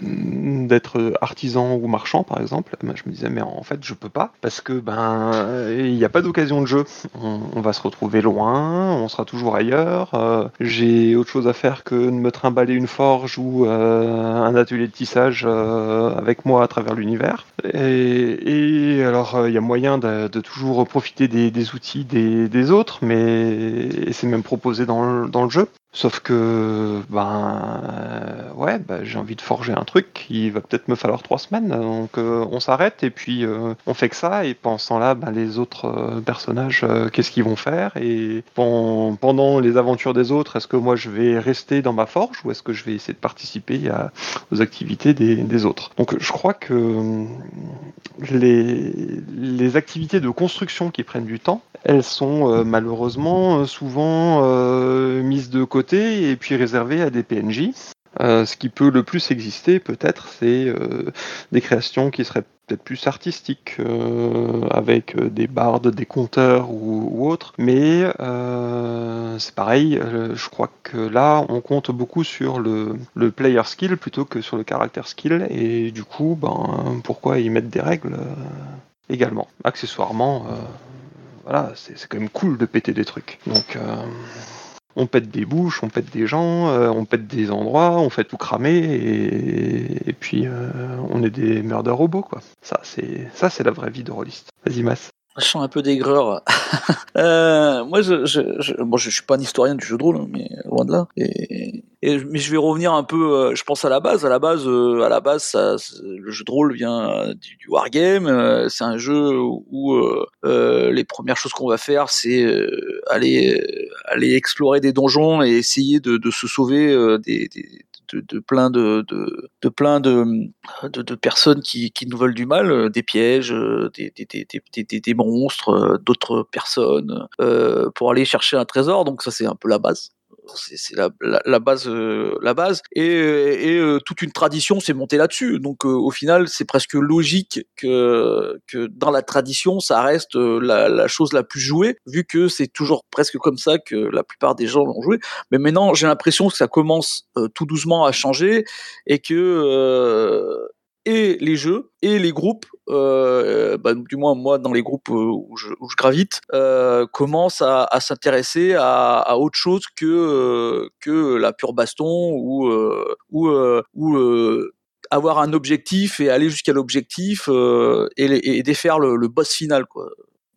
d'être artisan ou marchand par exemple, ben, je me disais mais en fait je peux pas parce que ben il n'y a pas d'occasion de jeu. On, va se retrouver loin, on sera toujours ailleurs. euh, J'ai autre chose à faire que de me trimballer une forge ou euh, un atelier de tissage euh, avec moi à travers l'univers. Et, alors il y a moyen de, toujours profiter des, outils des, autres, mais c'est même proposé dans le jeu. Sauf que, ben, euh, ouais, ben, j'ai envie de forger un truc. Il va peut-être me falloir trois semaines. Donc, euh, on s'arrête et puis euh, on fait que ça. Et pendant ce temps-là, ben, les autres personnages, qu'est-ce qu'ils vont faire Et pen- pendant les aventures des autres, est-ce que moi je vais rester dans ma forge ou est-ce que je vais essayer de participer aux activités des, autres? Donc, je crois que hum, les activités de construction qui prennent du temps, elles sont euh, malheureusement euh, souvent euh, mises de côté et puis réservées à des PNJ. Ce qui peut le plus exister, peut-être, c'est des créations qui seraient peut-être plus artistiques, avec des bardes, des conteurs ou, autres. Mais c'est pareil, je crois que là, on compte beaucoup sur le, player skill plutôt que sur le caractère skill. Et du coup, ben, pourquoi y mettre des règles également Accessoirement, voilà, c'est quand même cool de péter des trucs. Donc, euh, on pète des bouches, on pète des gens, euh, on pète des endroits, on fait tout cramer et, puis euh, on est des murder robots quoi. Ça c'est ça c'est la vraie vie de rôliste. Vas-y Mas. Je sens un peu d'aigreur. euh, moi, je, je, suis pas un historien du jeu de rôle, hein, mais loin de là. Et, mais je vais revenir un peu. euh, je pense à la base. À la base, euh, à la base, ça, le jeu de rôle vient du, du wargame. euh, c'est un jeu où euh, euh, les premières choses qu'on va faire, c'est euh, aller euh, aller explorer des donjons et essayer de, se sauver euh, des de, plein de, de, plein de, de, personnes qui, qui nous veulent du mal, euh, des pièges, euh, des, des, des, monstres, euh, d'autres personnes, pour aller chercher un trésor. Donc ça c'est un peu la base. C'est la, base, euh, la base, et, et euh, toute une tradition s'est montée là-dessus. Donc euh, au final, c'est presque logique que que dans la tradition, ça reste euh, la, chose la plus jouée, vu que c'est toujours presque comme ça que la plupart des gens l'ont joué. Mais maintenant, j'ai l'impression que ça commence euh, tout doucement à changer et que euh, et les jeux et les groupes, euh, bah, du moins moi dans les groupes euh, où je, où je gravite, euh, commencent à, à s'intéresser à, à autre chose que euh, que la pure baston ou euh, ou euh, ou avoir un objectif et aller jusqu'à l'objectif et, et défaire le, le boss final quoi.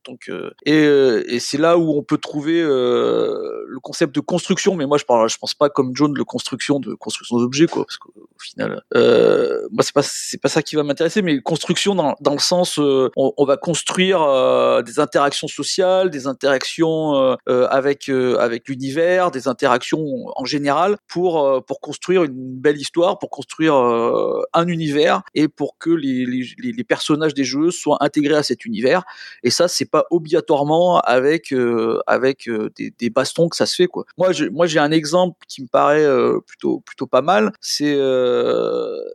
Donc, et, et c'est là où on peut trouver le concept de construction, mais moi je parle, je pense pas comme John de construction de construction d'objets quoi, qu'au final, euh, moi c'est pas c'est pas ça qui va m'intéresser, mais construction dans, dans le sens euh, on, va construire euh, des interactions sociales, des interactions euh, euh, avec avec l'univers, des interactions en général pour pour construire une belle histoire, pour construire un univers et pour que les, personnages des jeux soient intégrés à cet univers. Et ça, c'est pas obligatoirement avec avec des, bastons que ça se fait quoi. Moi, moi, j'ai un exemple qui me paraît plutôt plutôt pas mal. C'est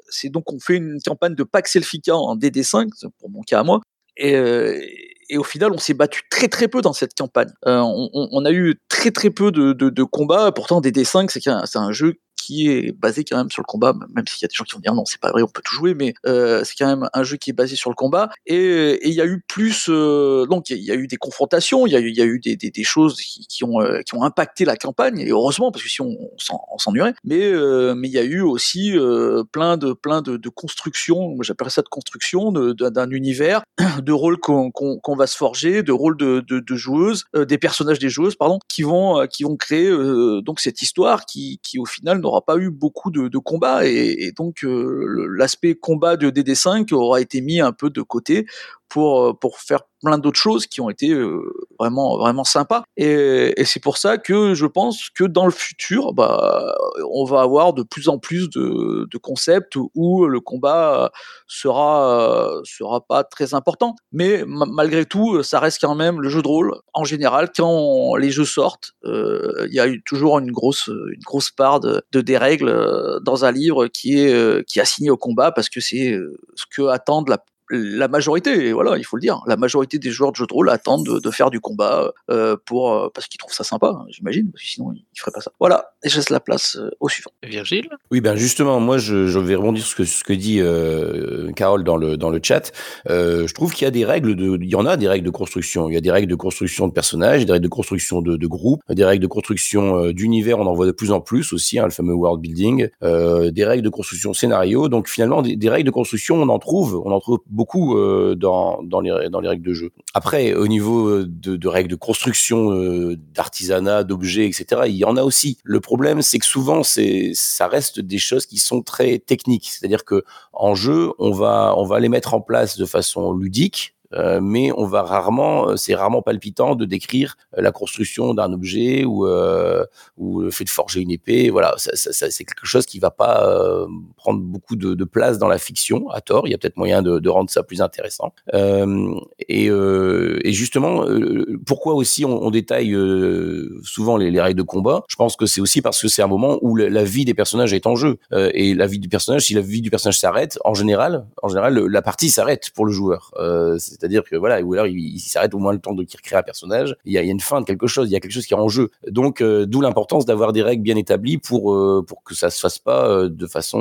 c'est donc on fait une campagne de Pax Elfica en DD5 c'est pour mon cas à moi. Et, euh, et au final, on s'est battu très très peu dans cette campagne. Euh, on, a eu très très peu de, combats. Pourtant, DD5, c'est c'est un jeu qui est basé quand même sur le combat, même s'il y a des gens qui vont dire non, c'est pas vrai, on peut tout jouer, mais euh, c'est quand même un jeu qui est basé sur le combat. Et il y a eu plus, euh, donc il y, a- eu des confrontations, il y y a eu des, des, choses qui, qui ont euh, qui ont impacté la campagne, et heureusement parce que si on, on s'en- on s'ennuierait. Mais euh, mais il y a eu aussi euh, plein de plein de, de constructions, j'appellerais ça de construction d'un univers, de rôles qu'on qu'on qu'on va se forger, de rôles de, de, de joueuses, euh, des personnages des joueuses, pardon, qui vont qui vont créer donc cette histoire qui qui au final pas eu beaucoup de, combats et, donc euh, l'aspect combat de DD5 aura été mis un peu de côté pour euh, pour faire plein d'autres choses qui ont été euh, vraiment vraiment sympas. Et, c'est pour ça que je pense que dans le futur bah on va avoir de plus en plus de, concepts où le combat sera sera pas très important. Mais ma- malgré tout ça reste quand même le jeu de rôle. En général quand les jeux sortent euh, il y a toujours une grosse une grosse part de, de des règles euh, dans un livre qui est qui est assigné au combat parce que c'est ce que attendent la la majorité, voilà, il faut le dire, la majorité des joueurs de jeux de rôle attendent de, de faire du combat euh, pour euh, parce qu'ils trouvent ça sympa, hein, j'imagine, parce que sinon ils feraient pas ça. Voilà, et je laisse la place euh, au suivant. Virgile? Oui, ben justement, moi je, je vais rebondir sur ce que, ce que dit euh, Carole dans le, dans le chat. Euh, je trouve qu'il y a des règles, de, il y en a des règles de construction. Il y a des règles de construction de personnages, des règles de construction de, de groupes, des règles de construction euh, d'univers, on en voit de plus en plus aussi, hein, le fameux world building, euh, des règles de construction scénario. Donc finalement, des, des règles de construction, on en trouve, on en trouve beaucoup euh, dans, dans, les, dans les règles de jeu. Après, au niveau de, de règles de construction, euh, d'artisanat, d'objets, etc., il y en a aussi. Le problème, c'est que souvent, ça reste des choses qui sont très techniques. C'est-à-dire que en jeu, on va, on va les mettre en place de façon ludique, euh, mais on va rarement, euh, c'est rarement palpitant de décrire euh, la construction d'un objet ou, euh, ou le fait de forger une épée. Voilà, ça, ça, ça, c'est quelque chose qui va pas euh, prendre beaucoup de, de, place dans la fiction, à tort. Il y a peut-être moyen de, de, rendre ça plus intéressant. Et, et, justement, pourquoi aussi on, on détaille souvent les, les, règles de combat? Je pense que c'est aussi parce que c'est un moment où la, la, vie des personnages est en jeu. et la vie du personnage, si la vie du personnage s'arrête, en général, en général, la partie s'arrête pour le joueur. C'est-à-dire que voilà, ou alors il, s'arrête au moins le temps de créer un personnage. Il y, a, une fin de quelque chose, il y a quelque chose qui est en jeu. Donc euh, d'où l'importance d'avoir des règles bien établies pour euh, pour que ça se fasse pas euh, de façon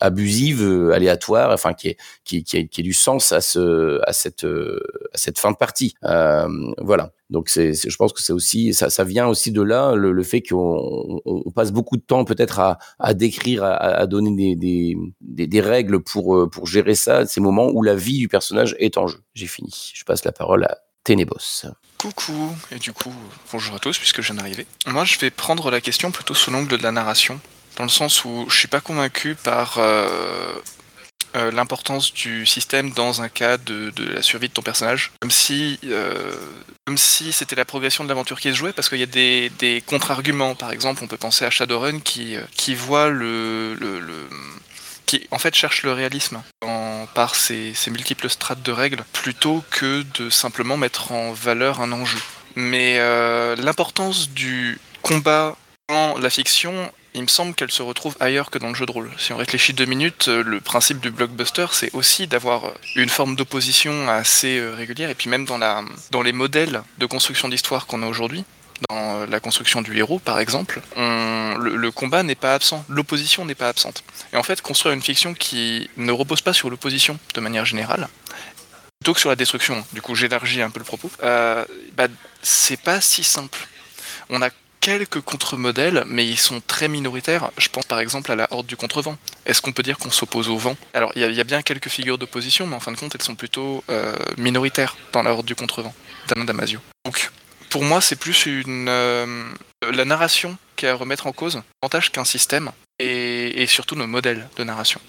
abusive, aléatoire, enfin qui est qui, qui, ait, qui ait du sens à ce à cette à cette fin de partie. voilà. Donc c'est, je pense que c'est aussi ça, ça vient aussi de là le, fait qu'on on passe beaucoup de temps peut-être à, à décrire, à, donner des, des, règles pour pour gérer ça, ces moments où la vie du personnage est en jeu. J'ai fini. Je passe la parole à Ténébos. Coucou, et du coup, bonjour à tous puisque je viens d'arriver. Moi je vais prendre la question plutôt sous l'angle de la narration, dans le sens où je suis pas convaincu par euh, euh, l'importance du système dans un cas de, de, la survie de ton personnage, comme si, euh, comme si c'était la progression de l'aventure qui se jouait, parce qu'il y a des, des contre-arguments. Par exemple, on peut penser à Shadowrun qui, qui voit le, le, qui en fait cherche le réalisme en, par ses, ses, multiples strates de règles plutôt que de simplement mettre en valeur un enjeu. Mais euh, l'importance du combat dans la fiction il me semble qu'elle se retrouve ailleurs que dans le jeu de rôle. Si on réfléchit deux minutes, le principe du blockbuster, c'est aussi d'avoir une forme d'opposition assez régulière, et puis même dans, les modèles de construction d'histoire qu'on a aujourd'hui, dans la construction du héros par exemple, le, combat n'est pas absent, l'opposition n'est pas absente. Et en fait, construire une fiction qui ne repose pas sur l'opposition de manière générale, plutôt que sur la destruction, du coup j'élargis un peu le propos, euh, bah, c'est pas si simple. On a quelques contre-modèles, mais ils sont très minoritaires. Je pense par exemple à la Horde du Contrevent. Est-ce qu'on peut dire qu'on s'oppose au vent? Alors, il y, y, a bien quelques figures d'opposition, mais en fin de compte, elles sont plutôt euh, minoritaires dans la Horde du Contrevent, d'Alain Damasio. Donc, pour moi, c'est plus une euh, la narration qui est à remettre en cause, davantage qu'un système, et, et, surtout nos modèles de narration.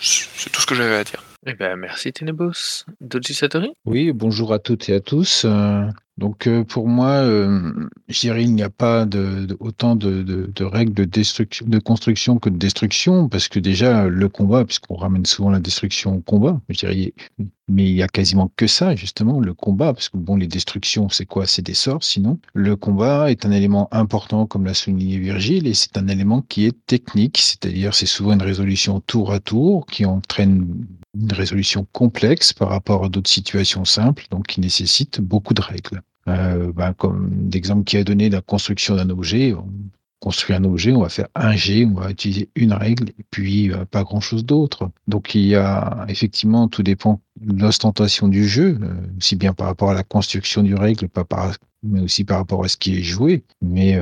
C'est tout ce que j'avais à dire. Eh ben, merci Ténébos. Doji Satori? Oui, bonjour à toutes et à tous. Euh, donc euh, pour moi, euh, je dirais il n'y a pas de, autant de, de, de, règles de, destruction, de construction que de destruction, parce que déjà le combat, puisqu'on ramène souvent la destruction au combat, je dirais, mais il y a quasiment que ça justement, le combat, parce que bon, les destructions, c'est quoi? C'est des sorts, sinon. Le combat est un élément important, comme l'a souligné Virgile, et c'est un élément qui est technique, c'est-à-dire c'est souvent une résolution tour à tour qui entraîne une résolution complexe par rapport à d'autres situations simples, donc qui nécessite beaucoup de règles. Euh, ben, comme l'exemple qui a donné la construction d'un objet, on construit un objet, on va faire un G, on va utiliser une règle et puis euh, pas grand-chose d'autre. Donc il y a effectivement, tout dépend de l'ostentation du jeu, euh, aussi bien par rapport à la construction du règle, pas par, mais aussi par rapport à ce qui est joué. Mais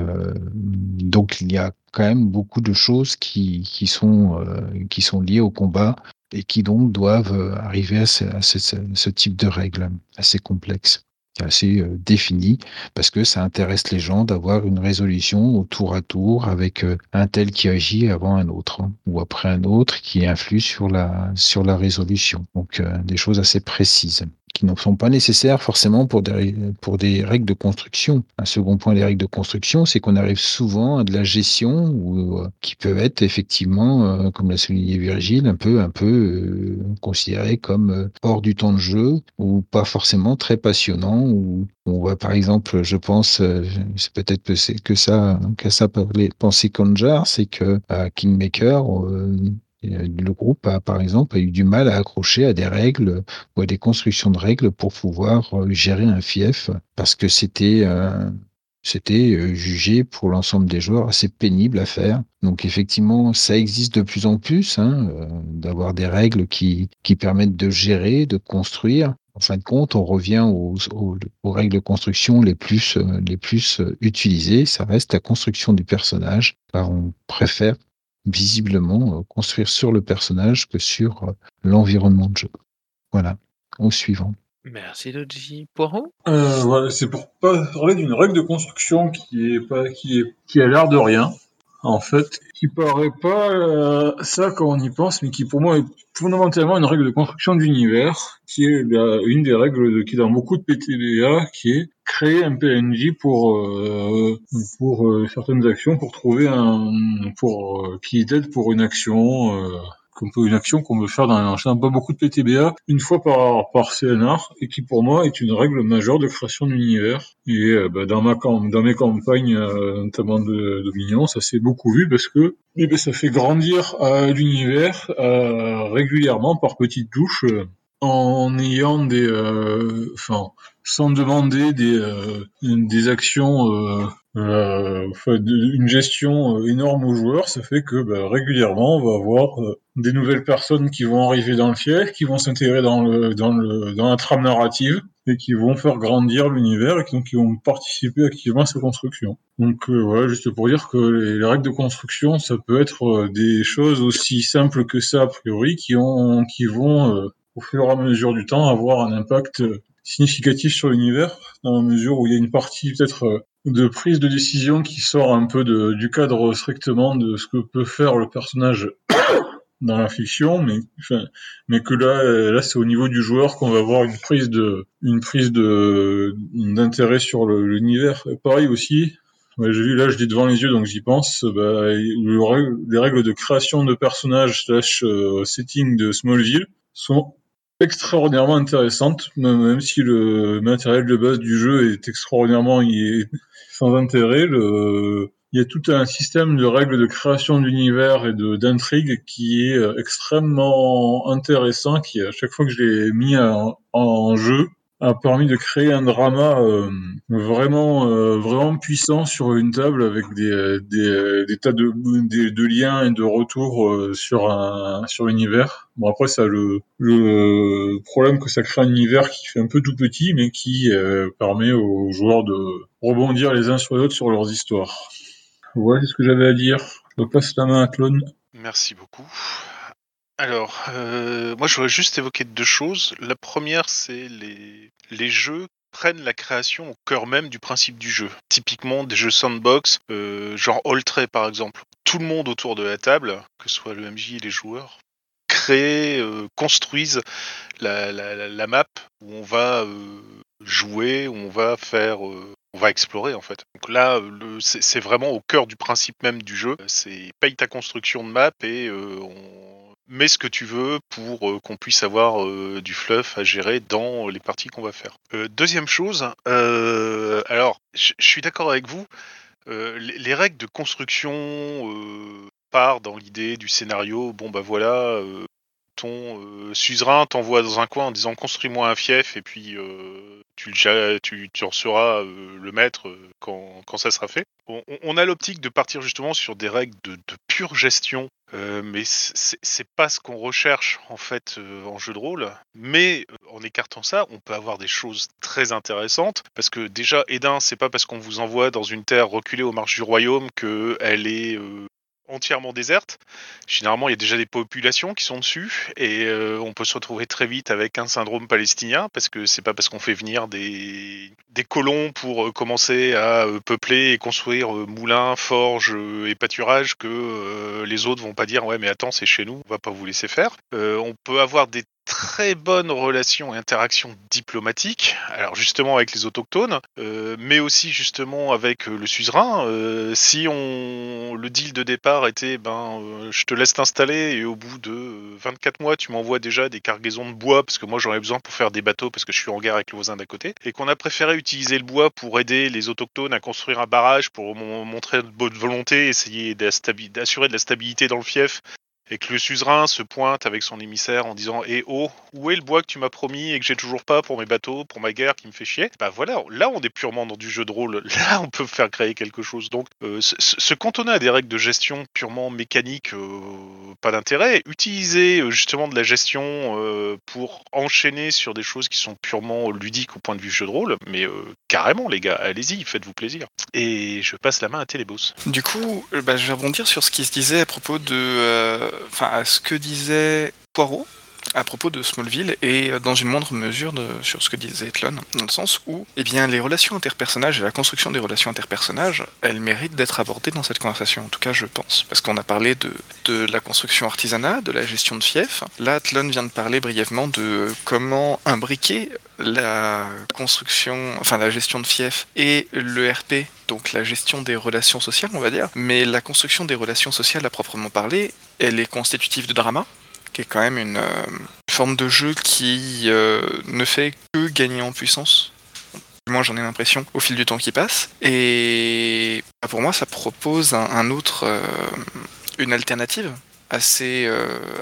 donc il y a quand même beaucoup de choses qui, qui, sont, qui sont liées au combat et qui donc doivent arriver à ce, type de règles assez complexes assez euh, défini parce que ça intéresse les gens d'avoir une résolution au tour à tour avec euh, un tel qui agit avant un autre hein, ou après un autre qui influe sur la sur la résolution. Donc euh, des choses assez précises qui ne sont pas nécessaires forcément pour des, pour des règles de construction. Un second point des règles de construction, c'est qu'on arrive souvent à de la gestion ou euh, qui peut être effectivement, euh, comme l'a souligné Virgile, un peu, un peu euh, considéré comme hors du temps de jeu ou pas forcément très passionnant ou on voit par exemple, je pense, c'est peut-être que que ça, que ça peut penser Conjar, c'est que à Kingmaker, le groupe a, par exemple, a eu du mal à accrocher à des règles ou à des constructions de règles pour pouvoir euh, gérer un fief parce que c'était euh, c'était euh, jugé pour l'ensemble des joueurs assez pénible à faire. Donc effectivement, ça existe de plus en plus, hein, euh, d'avoir des règles qui, qui permettent de gérer, de construire. En fin de compte, on revient aux, aux- règles de construction les plus, euh, les plus euh, utilisées. Ça reste la construction du personnage. On préfère visiblement euh, construire sur le personnage que sur euh, l'environnement de jeu. Voilà. Au suivant. Merci Logi. Poireau Euh, voilà, c'est pour pas parler d'une règle de construction qui est pas qui est qui a l'air de rien en fait, qui paraît pas euh, ça quand on y pense, mais qui pour moi est fondamentalement une règle de construction d'univers, qui est la- une des règles de- qui est dans beaucoup de PTBA, qui est créer un PNJ pour euh, pour euh, certaines actions, pour trouver un pour euh, qui t'aide pour une action. Euh, qu'on peut, une action qu'on veut faire dans un pas beaucoup de PTBA une fois par, par CNR et qui pour moi est une règle majeure de création d'univers. Et euh, bah, dans, ma, dans mes campagnes, euh, notamment de Dominion, ça s'est beaucoup vu parce que eh ben, ça fait grandir l'univers régulièrement par petites touches en ayant des... euh, Enfin, sans demander des, euh, des actions... Euh, euh, une gestion énorme aux joueurs, ça fait que bah, régulièrement on va avoir des nouvelles personnes qui vont arriver dans le fief, qui vont s'intégrer dans le dans le dans la trame narrative et qui vont faire grandir l'univers et qui, vont participer activement à sa construction. Donc voilà, juste pour dire que les, les règles de construction, ça peut être des choses aussi simples que ça a priori, qui ont qui vont au fur et à mesure du temps avoir un impact euh, significatif sur l'univers, dans la mesure où il y a une partie peut-être euh, de prise de décision qui sort un peu de, du cadre strictement de ce que peut faire le personnage dans la fiction, mais enfin, mais que là, euh, là c'est au niveau du joueur qu'on va avoir une prise de, une prise de d'intérêt sur l'univers. Pareil aussi. j'ai vu là, je l'ai devant les yeux, donc j'y pense. Bah, les règles de création de personnages slash setting de Smallville sont extraordinairement intéressantes, même si le matériel de base du jeu est extraordinairement sans intérêt. Il y a tout un système de règles de création d'univers et d'intrigue qui est euh, extrêmement intéressant, qui à chaque fois que je l'ai mis en jeu a permis de créer un drama euh, vraiment euh, vraiment puissant sur une table avec des euh, tas de, liens et de retours sur un sur l'univers. Bon après ça le le problème que ça crée un univers qui fait un peu tout petit mais qui permet aux joueurs de rebondir les uns sur les autres sur leurs histoires. Voilà ce que j'avais à dire. Je passe la main à Clone. Merci beaucoup. Alors, euh, moi je voudrais juste évoquer deux choses. La première, c'est les, les jeux prennent la création au cœur même du principe du jeu. Typiquement des jeux sandbox, euh, genre Alltray par exemple. Tout le monde autour de la table, que ce soit le MJ et les joueurs, créent, euh, construisent la, la, map où on va euh, jouer, où on va faire, on va explorer en fait. Donc là, c'est vraiment au cœur du principe même du jeu. C'est paye ta construction de map et on met ce que tu veux pour euh, qu'on puisse avoir euh, du fluff à gérer dans les parties qu'on va faire. Euh, deuxième chose, alors je suis d'accord avec vous. les, les règles de construction partent dans l'idée du scénario. Bon bah voilà, ton suzerain t'envoie dans un coin en disant construis-moi un fief et puis tu, le tu, tu en seras le maître quand, ça sera fait. On, a l'optique de partir justement sur des règles de pure gestion, mais c'est pas ce qu'on recherche en fait en jeu de rôle. Mais en écartant ça, on peut avoir des choses très intéressantes parce que déjà, Edin, c'est pas parce qu'on vous envoie dans une terre reculée aux marges du royaume que elle est entièrement déserte. Généralement, il y a déjà des populations qui sont dessus et euh, on peut se retrouver très vite avec un syndrome palestinien parce que c'est pas parce qu'on fait venir des, colons pour euh, commencer à euh, peupler et construire moulins, forges et pâturages que les autres vont pas dire ouais mais attends c'est chez nous, on va pas vous laisser faire. On peut avoir des très bonnes relations et interactions diplomatiques, alors justement avec les autochtones, euh, mais aussi justement avec euh, le suzerain. Euh, si on le deal de départ était ben je te laisse t'installer et au bout de euh, 24 mois tu m'envoies déjà des cargaisons de bois parce que moi j'en ai besoin pour faire des bateaux parce que je suis en guerre avec le voisin d'à côté et qu'on a préféré utiliser le bois pour aider les autochtones à construire un barrage pour mon- montrer de bonne volonté, essayer d'assurer de la stabilité dans le fief et que le suzerain se pointe avec son émissaire en disant Eh oh, où est le bois que tu m'as promis et que j'ai toujours pas pour mes bateaux, pour ma guerre qui me fait chier? Bah voilà, là on est purement dans du jeu de rôle, là on peut faire créer quelque chose. Donc euh, se, cantonner à des règles de gestion purement mécaniques, euh, pas d'intérêt. Utiliser euh, justement de la gestion euh, pour enchaîner sur des choses qui sont purement ludiques au point de vue jeu de rôle, mais carrément les gars, allez-y, faites-vous plaisir. Et je passe la main à Téléboss. Du coup, bah, je vais rebondir sur ce qui se disait à propos de. Enfin, à ce que disait Poirot à propos de Smallville et euh, dans une moindre mesure sur ce que disait Etlon, dans le sens où eh bien, les relations interpersonnages et la construction des relations interpersonnages, elles méritent d'être abordées dans cette conversation, en tout cas je pense. Parce qu'on a parlé de, la construction artisanat, de la gestion de fief. Là, Etlon vient de parler brièvement de comment imbriquer la construction, enfin la gestion de fief et le RP, donc la gestion des relations sociales, on va dire. Mais la construction des relations sociales à proprement parler, elle est constitutive de drama, qui est quand même une euh, forme de jeu qui euh, ne fait que gagner en puissance. Moi, j'en ai l'impression au fil du temps qui passe. Et bah, pour moi, ça propose un, autre, euh, une alternative assez,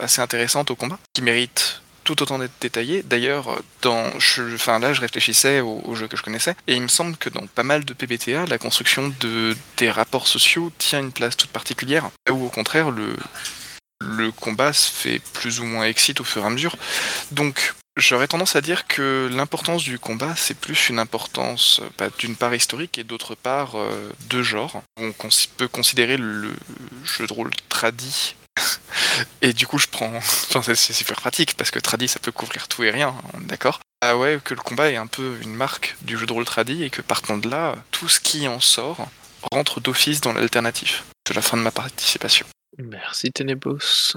assez intéressante au combat, qui mérite tout autant d'être détaillée. D'ailleurs, dans, enfin là, je réfléchissais aux, aux jeux que je connaissais, et il me semble que dans pas mal de PBTA, la construction de, des rapports sociaux tient une place toute particulière, ou au contraire, le, le combat se fait plus ou moins excite au fur et à mesure. Donc, j'aurais tendance à dire que l'importance du combat, c'est plus une importance euh, bah, d'une part historique et d'autre part euh, de genre. On peut considérer le jeu de rôle tradi. et du coup, je prends. Enfin, c'est super pratique parce que tradi, ça peut couvrir tout et rien, on est d'accord. Ah ouais, que le combat est un peu une marque du jeu de rôle tradi et que partant de là, tout ce qui en sort rentre d'office dans l'alternatif. C'est la fin de ma participation. Merci Ténébos.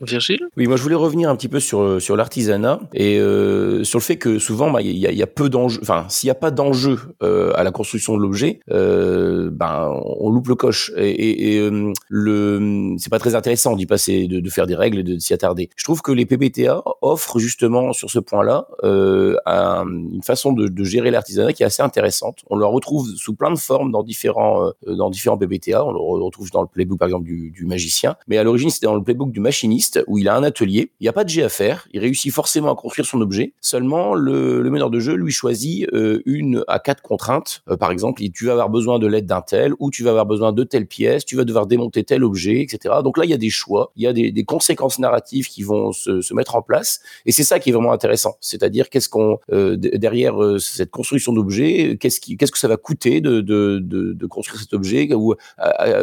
Virgile? Oui, moi je voulais revenir un petit peu sur sur l'artisanat et euh, sur le fait que souvent bah, il y, a, peu d'enjeux. Enfin, s'il n'y a pas d'enjeu euh, à la construction de l'objet, euh, ben on loupe le coche. Et, et, et euh, le c'est pas très intéressant d'y passer, de, de faire des règles et de s'y attarder. Je trouve que les PBTA offrent justement sur ce point-là euh, un- une façon de, de gérer l'artisanat qui est assez intéressante. On le retrouve sous plein de formes dans différents euh, dans différents PBTA. On le retrouve dans le playbook par exemple du magicien, mais à l'origine c'était dans le playbook du machiniste où il a un atelier. Il n'y a pas de jet à faire. Il réussit forcément à construire son objet. Seulement le, meneur de jeu lui choisit euh, une à quatre contraintes. Euh, par exemple, tu vas avoir besoin de l'aide d'un tel ou tu vas avoir besoin de telle pièce. Tu vas devoir démonter tel objet, etc. Donc là il y a des choix. Il y a des, conséquences narratives qui vont se, mettre en place. Et c'est ça qui est vraiment intéressant. C'est-à-dire qu'est-ce qu'on euh, derrière cette construction d'objet, qu'est-ce qui, qu'est-ce que ça va coûter de, de, construire cet objet ou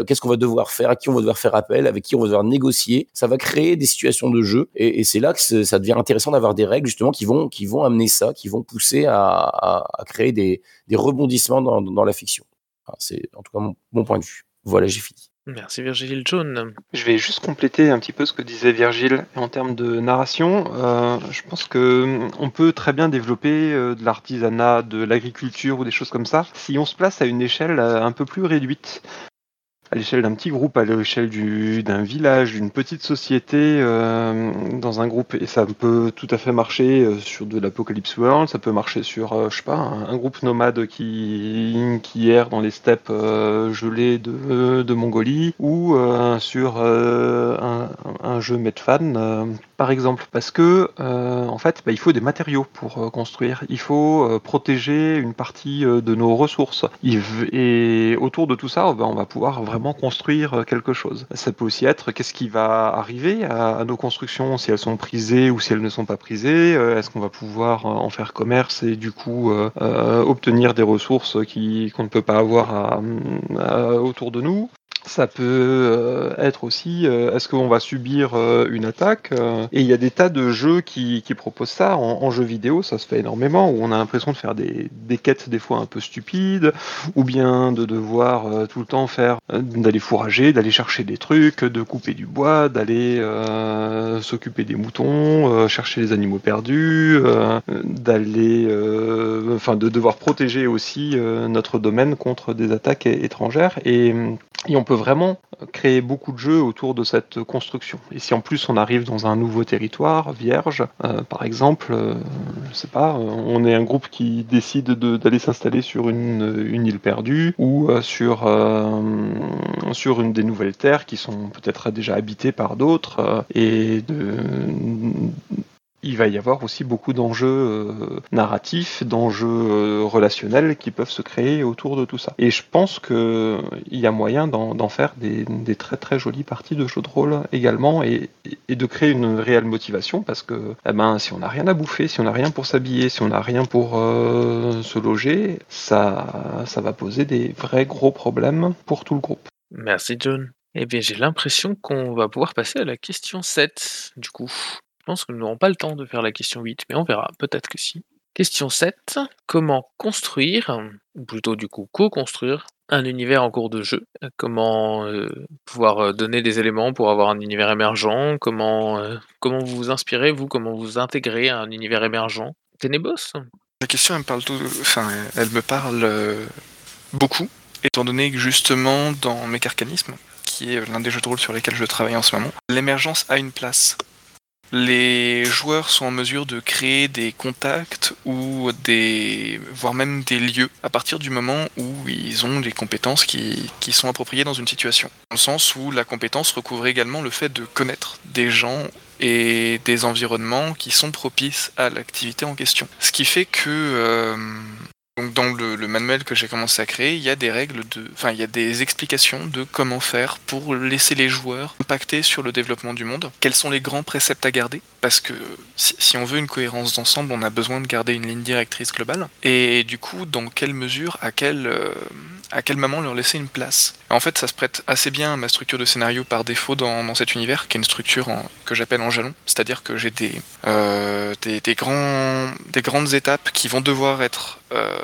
qu'est-ce qu'on va devoir faire, à qui on va devoir faire appel, avec qui on va devoir négocier? Ça va créer des situations de jeu et, et c'est là que ça devient intéressant d'avoir des règles justement qui vont qui vont amener ça, qui vont pousser à, à, à créer des, des rebondissements dans, dans la fiction. Enfin, c'est en tout cas mon, mon point de vue. Voilà, j'ai fini. Merci Virgile Jaune. Je vais juste compléter un petit peu ce que disait Virgile en termes de narration. Euh, je pense que hum, on peut très bien développer euh, de l'artisanat, de l'agriculture ou des choses comme ça si on se place à une échelle euh, un peu plus réduite. À l'échelle d'un petit groupe, à l'échelle du- d'un village, d'une petite société, euh, dans un groupe, et ça peut tout à fait marcher euh, sur de l'Apocalypse World, ça peut marcher sur, euh, je sais pas, un, groupe nomade qui, qui erre dans les steppes euh, gelées de, de Mongolie, ou sur un, jeu Medfan, par exemple, parce que en fait, bah, il faut des matériaux pour construire. Il faut protéger une partie de nos ressources. Et autour de tout ça, bah, on va pouvoir vraiment construire euh, quelque chose. Ça peut aussi être qu'est-ce qui va arriver à, nos constructions, si elles sont prisées ou si elles ne sont pas prisées. Euh, Est-ce qu'on va pouvoir euh, en faire commerce et du coup obtenir des ressources qu'on ne peut pas avoir autour de nous? Ça peut euh, être aussi, euh, est-ce qu'on va subir euh, une attaque Et il y a des tas de jeux qui, proposent ça. En, en jeu vidéo, ça se fait énormément, où on a l'impression de faire des, quêtes des fois un peu stupides, ou bien de devoir tout le temps faire, d'aller fourrager, d'aller chercher des trucs, de couper du bois, d'aller s'occuper des moutons, chercher les animaux perdus, d'aller, enfin de devoir protéger aussi notre domaine contre des attaques étrangères. Et, et on peut vraiment créer beaucoup de jeux autour de cette construction. Et si en plus on arrive dans un nouveau territoire vierge, euh, par exemple, euh, je sais pas, euh, on est un groupe qui décide de- d'aller s'installer sur une, île perdue ou euh, sur sur une des nouvelles terres qui sont peut-être déjà habitées par d'autres et de il va y avoir aussi beaucoup d'enjeux euh, narratifs, d'enjeux euh, relationnels qui peuvent se créer autour de tout ça. Et je pense que il y a moyen d'en faire des, très très jolies parties de jeux de rôle également et, de créer une réelle motivation parce que eh ben, si on n'a rien à bouffer, si on n'a rien pour s'habiller, si on n'a rien pour euh, se loger, ça, ça va poser des vrais gros problèmes pour tout le groupe. Merci John. Eh bien, j'ai l'impression qu'on va pouvoir passer à la question 7, du coup. Pense que nous n'aurons pas le temps de faire la question 8, mais on verra, peut-être que si. Question 7. Comment construire, ou plutôt du coup co-construire, un univers en cours de jeu? Comment euh, pouvoir euh, donner des éléments pour avoir un univers émergent? Comment, euh, comment vous vous inspirez, vous? Comment vous intégrez à un univers émergent? Ténébos La question, elle me parle, tout- enfin, elle me parle beaucoup, étant donné que justement dans Mécarcanisme, qui est l'un des jeux de rôle sur lesquels je travaille en ce moment, l'émergence a une place. Les joueurs sont en mesure de créer des contacts ou des, voire même des lieux à partir du moment où ils ont les compétences qui, sont appropriées dans une situation. Dans le sens où la compétence recouvre également le fait de connaître des gens et des environnements qui sont propices à l'activité en question. Ce qui fait que euh, donc dans le, manuel que j'ai commencé à créer, il y a des règles de, enfin il y a des explications de comment faire pour laisser les joueurs impacter sur le développement du monde. Quels sont les grands préceptes à garder? Parce que si, on veut une cohérence d'ensemble, on a besoin de garder une ligne directrice globale. Et du coup, dans quelle mesure, à quel euh, à quel moment leur laisser une place. En fait, ça se prête assez bien à ma structure de scénario par défaut dans, cet univers, qui est une structure que j'appelle en jalon. C'est-à-dire que j'ai des, euh, des, grandes étapes qui vont devoir être, euh,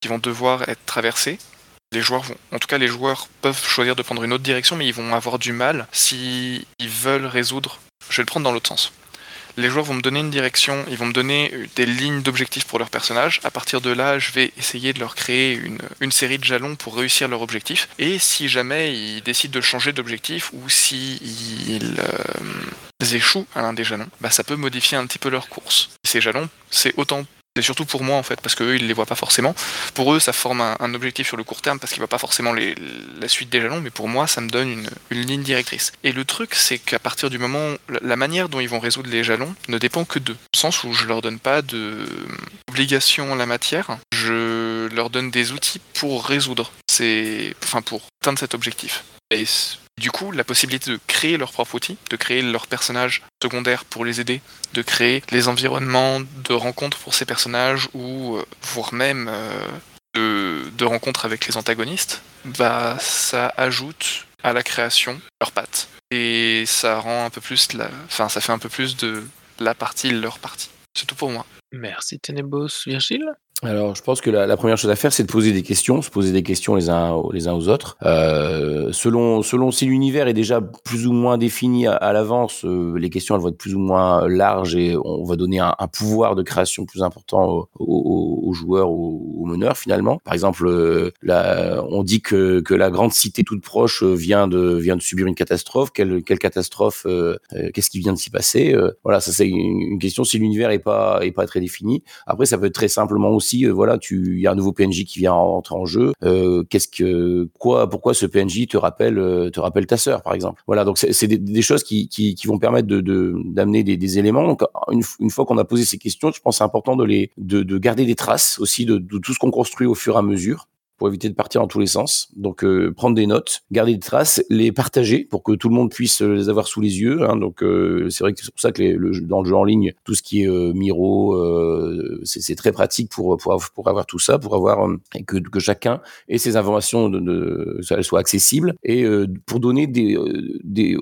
qui vont devoir être traversées. Les joueurs vont, en tout cas, les joueurs peuvent choisir de prendre une autre direction, mais ils vont avoir du mal si ils veulent résoudre. Je vais le prendre dans l'autre sens. Les joueurs vont me donner une direction, ils vont me donner des lignes d'objectifs pour leur personnage. À partir de là, je vais essayer de leur créer une, une série de jalons pour réussir leur objectif. Et si jamais ils décident de changer d'objectif ou si ils euh, échouent à l'un des jalons, bah ça peut modifier un petit peu leur course. Ces jalons, c'est autant c'est surtout pour moi en fait, parce qu'eux ils les voient pas forcément. Pour eux, ça forme un, objectif sur le court terme parce qu'ils voient pas forcément la suite des jalons, mais pour moi, ça me donne une, ligne directrice. Et le truc, c'est qu'à partir du moment, la, manière dont ils vont résoudre les jalons ne dépend que d'eux. Au sens où je leur donne pas de obligation en la matière, je leur donne des outils pour résoudre, c'est, enfin pour atteindre cet objectif. Et du coup, la possibilité de créer leur propre outil, de créer leur personnage secondaire pour les aider, de créer les environnements de rencontres pour ces personnages ou euh, voire même euh, de, rencontres avec les antagonistes, bah ça ajoute à la création leurs pattes et ça rend un peu plus la, enfin ça fait un peu plus de la partie leur partie. C'est tout pour moi. Merci Ténébos. Virgile Alors, je pense que la, première chose à faire, c'est de poser des questions, se poser des questions les uns, les uns aux autres. Euh, selon, selon si l'univers est déjà plus ou moins défini à, l'avance, euh, les questions elles vont être plus ou moins larges et on va donner un, pouvoir de création plus important aux, joueurs, aux, meneurs finalement. Par exemple, euh, on dit que, que la grande cité toute proche vient de, vient de subir une catastrophe. Quelle, quelle catastrophe Qu'est-ce qui vient de s'y passer Voilà, ça c'est une, une question. Si l'univers est pas, est pas très défini, après, ça peut être très simplement aussi, euh, voilà, tu, il y a un nouveau PNJ qui vient entrer en jeu. Euh, qu'est-ce que, quoi, pourquoi ce PNJ te rappelle, euh, te rappelle ta sœur, par exemple? Voilà, donc c'est des, choses qui, vont permettre de d'amener des, éléments. Donc une, une fois qu'on a posé ces questions, je pense c'est important de les, de, de garder des traces aussi de tout ce qu'on construit au fur et à mesure pour éviter de partir dans tous les sens. Donc euh, prendre des notes, garder des traces, les partager pour que tout le monde puisse euh, les avoir sous les yeux. hein. Donc euh, c'est vrai que c'est pour ça que dans le jeu en ligne, tout ce qui est Miro, c'est très pratique pour, pour, avoir- tout ça, pour avoir que, que chacun ait ses informations, de, soient accessibles et pour donner des,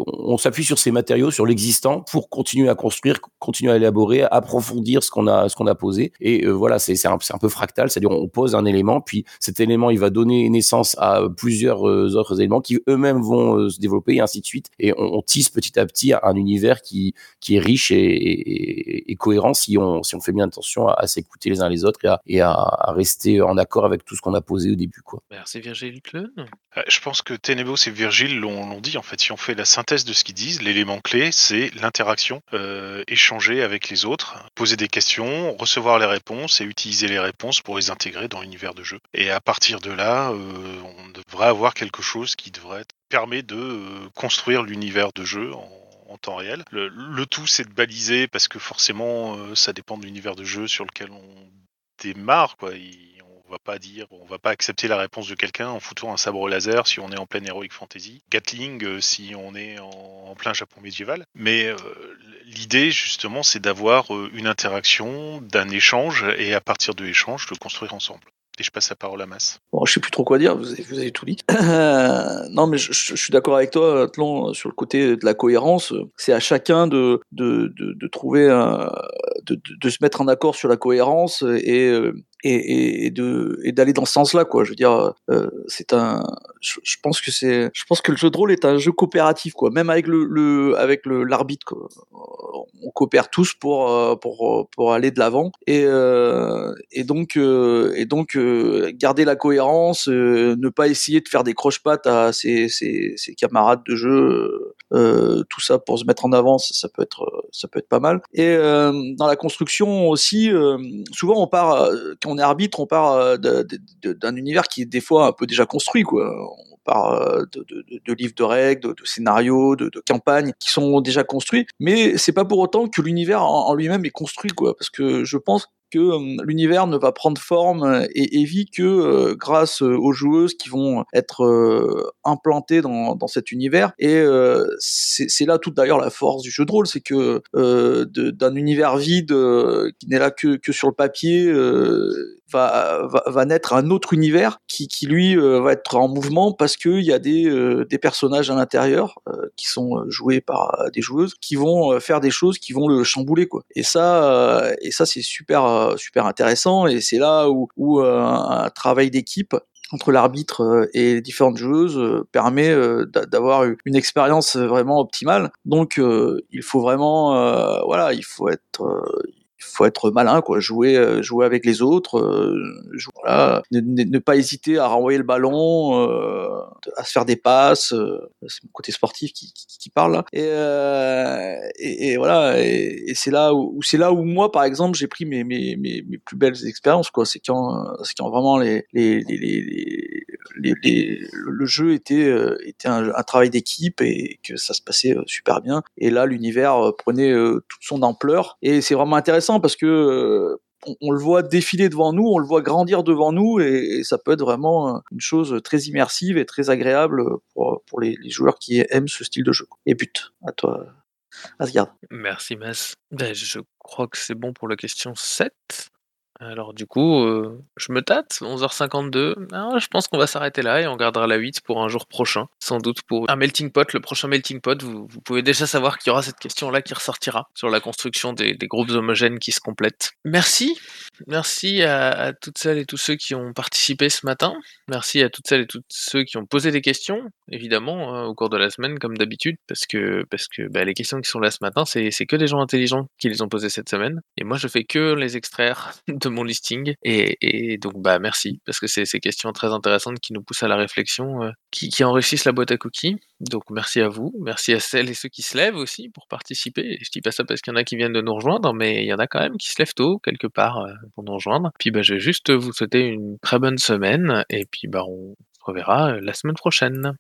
on s'appuie sur ces matériaux, sur l'existant pour continuer à construire, continuer à élaborer, à approfondir ce qu'on a ce qu'on a posé. Et voilà, c'est un, un peu fractal, c'est-à-dire on pose un élément, puis cet élément élément, il va donner naissance à plusieurs euh, autres éléments qui eux-mêmes vont euh, se développer et ainsi de suite. Et on, on, tisse petit à petit un univers qui, qui est riche et, et, et cohérent si on, si on fait bien attention à, à s'écouter les uns les autres et, à, et à, à, rester en accord avec tout ce qu'on a posé au début. Quoi. Merci Virgile Kleun. Je pense que Tenebos et Virgile l'ont dit. En fait, si on fait la synthèse de ce qu'ils disent, l'élément clé, c'est l'interaction, euh, échanger avec les autres, poser des questions, recevoir les réponses et utiliser les réponses pour les intégrer dans l'univers de jeu. Et à partir de là, euh, on devrait avoir quelque chose qui devrait permettre de euh, construire l'univers de jeu en, temps réel. Le, tout, c'est de baliser parce que forcément, euh, ça dépend de l'univers de jeu sur lequel on démarre. Quoi. Il, on va pas dire, on va pas accepter la réponse de quelqu'un en foutant un sabre laser si on est en pleine heroic fantasy, Gatling si on est en, plein Japon médiéval. Mais l'idée justement, c'est d'avoir une interaction, d'un échange et à partir de l'échange, de construire ensemble. Et je passe la parole à Mass. Bon, je sais plus trop quoi dire, vous avez, tout dit. Euh, non, mais je, suis d'accord avec toi, Tlon, sur le côté de la cohérence. C'est à chacun de, de, de, trouver, de, de, se mettre en accord sur la cohérence et, et, et de et d'aller dans ce sens-là, quoi. Je veux dire, euh, c'est un. Je, je, pense que c'est. Je pense que le jeu de rôle est un jeu coopératif, quoi. Même avec le, le avec le l'arbitre. On coopère tous pour pour pour aller de l'avant et euh, et donc euh, et donc garder la cohérence, euh, ne pas essayer de faire des croche-pattes à ses, ses, ses, camarades de jeu, euh, tout ça pour se mettre en avant, ça, peut être ça peut être pas mal. Et euh, dans la construction aussi, souvent on part quand on est arbitre, on part d'un univers qui est des fois un peu déjà construit, quoi. On part de, livres de règles, de, de scénarios, de, campagnes qui sont déjà construits, mais c'est pas pour autant que l'univers en, en lui-même est construit, quoi. Parce que je pense que euh, l'univers ne va prendre forme et, et vit que euh, grâce aux joueuses qui vont être euh, implantées dans, dans, cet univers. Et c'est là toute d'ailleurs la force du jeu de rôle, c'est que d'un univers vide qui n'est là que, que sur le papier va, va, va, naître un autre univers qui, qui lui euh, va être en mouvement parce qu'il y a des, euh, des personnages à l'intérieur euh, qui sont joués par des joueuses qui vont faire des choses qui vont le chambouler quoi. Et ça, et ça c'est super super intéressant et c'est là où, où un travail d'équipe entre l'arbitre et les différentes joueuses permet d'avoir une expérience vraiment optimale. Donc il faut vraiment voilà, il faut être faut être malin, quoi. Jouer, euh, jouer avec les autres, euh, jouer, voilà. ne, pas hésiter à renvoyer le ballon, euh, à se faire des passes. Euh, c'est mon côté sportif qui, qui, qui parle là. Et, euh, et, et, voilà. Et, et c'est là où, c'est là où moi, par exemple, j'ai pris mes, mes, mes, mes, plus belles expériences, quoi. C'est quand, c'est quand vraiment les, les, les, les le jeu était, euh, un, travail d'équipe et que ça se passait super bien. Et là, l'univers prenait toute son ampleur. Et c'est vraiment intéressant parce que on, le voit défiler devant nous, on le voit grandir devant nous, et, ça peut être vraiment une chose très immersive et très agréable pour, les, joueurs qui aiment ce style de jeu. Et but, à toi, Asgard. Merci, Mas. Ben, je crois que c'est bon pour la question 7. Alors du coup, euh, je me tâte, 11h52. Ah, je pense qu'on va s'arrêter là et on gardera la 8 pour un jour prochain. Sans doute pour un melting pot, le prochain melting pot, vous, pouvez déjà savoir qu'il y aura cette question-là qui ressortira sur la construction des, groupes homogènes qui se complètent. Merci, merci à, à, toutes celles et tous ceux qui ont participé ce matin. Merci à toutes celles et tous ceux qui ont posé des questions, évidemment, hein, au cours de la semaine, comme d'habitude, parce que, parce que bah, les questions qui sont là ce matin, c'est que des gens intelligents qui les ont posées cette semaine. Et moi, je fais que les extraire de mon listing. Et, donc, bah, merci, parce que c'est ces questions très intéressantes qui nous poussent à la réflexion, euh, qui, enrichissent la boîte à cookies. Donc, merci à vous. Merci à celles et ceux qui se lèvent aussi pour participer. Je dis pas ça parce qu'il y en a qui viennent de nous rejoindre, mais il y en a quand même qui se lèvent tôt, quelque part, euh, pour nous rejoindre. Puis, bah, je vais juste vous souhaiter une très bonne semaine. Et puis, bah, on se reverra euh, la semaine prochaine.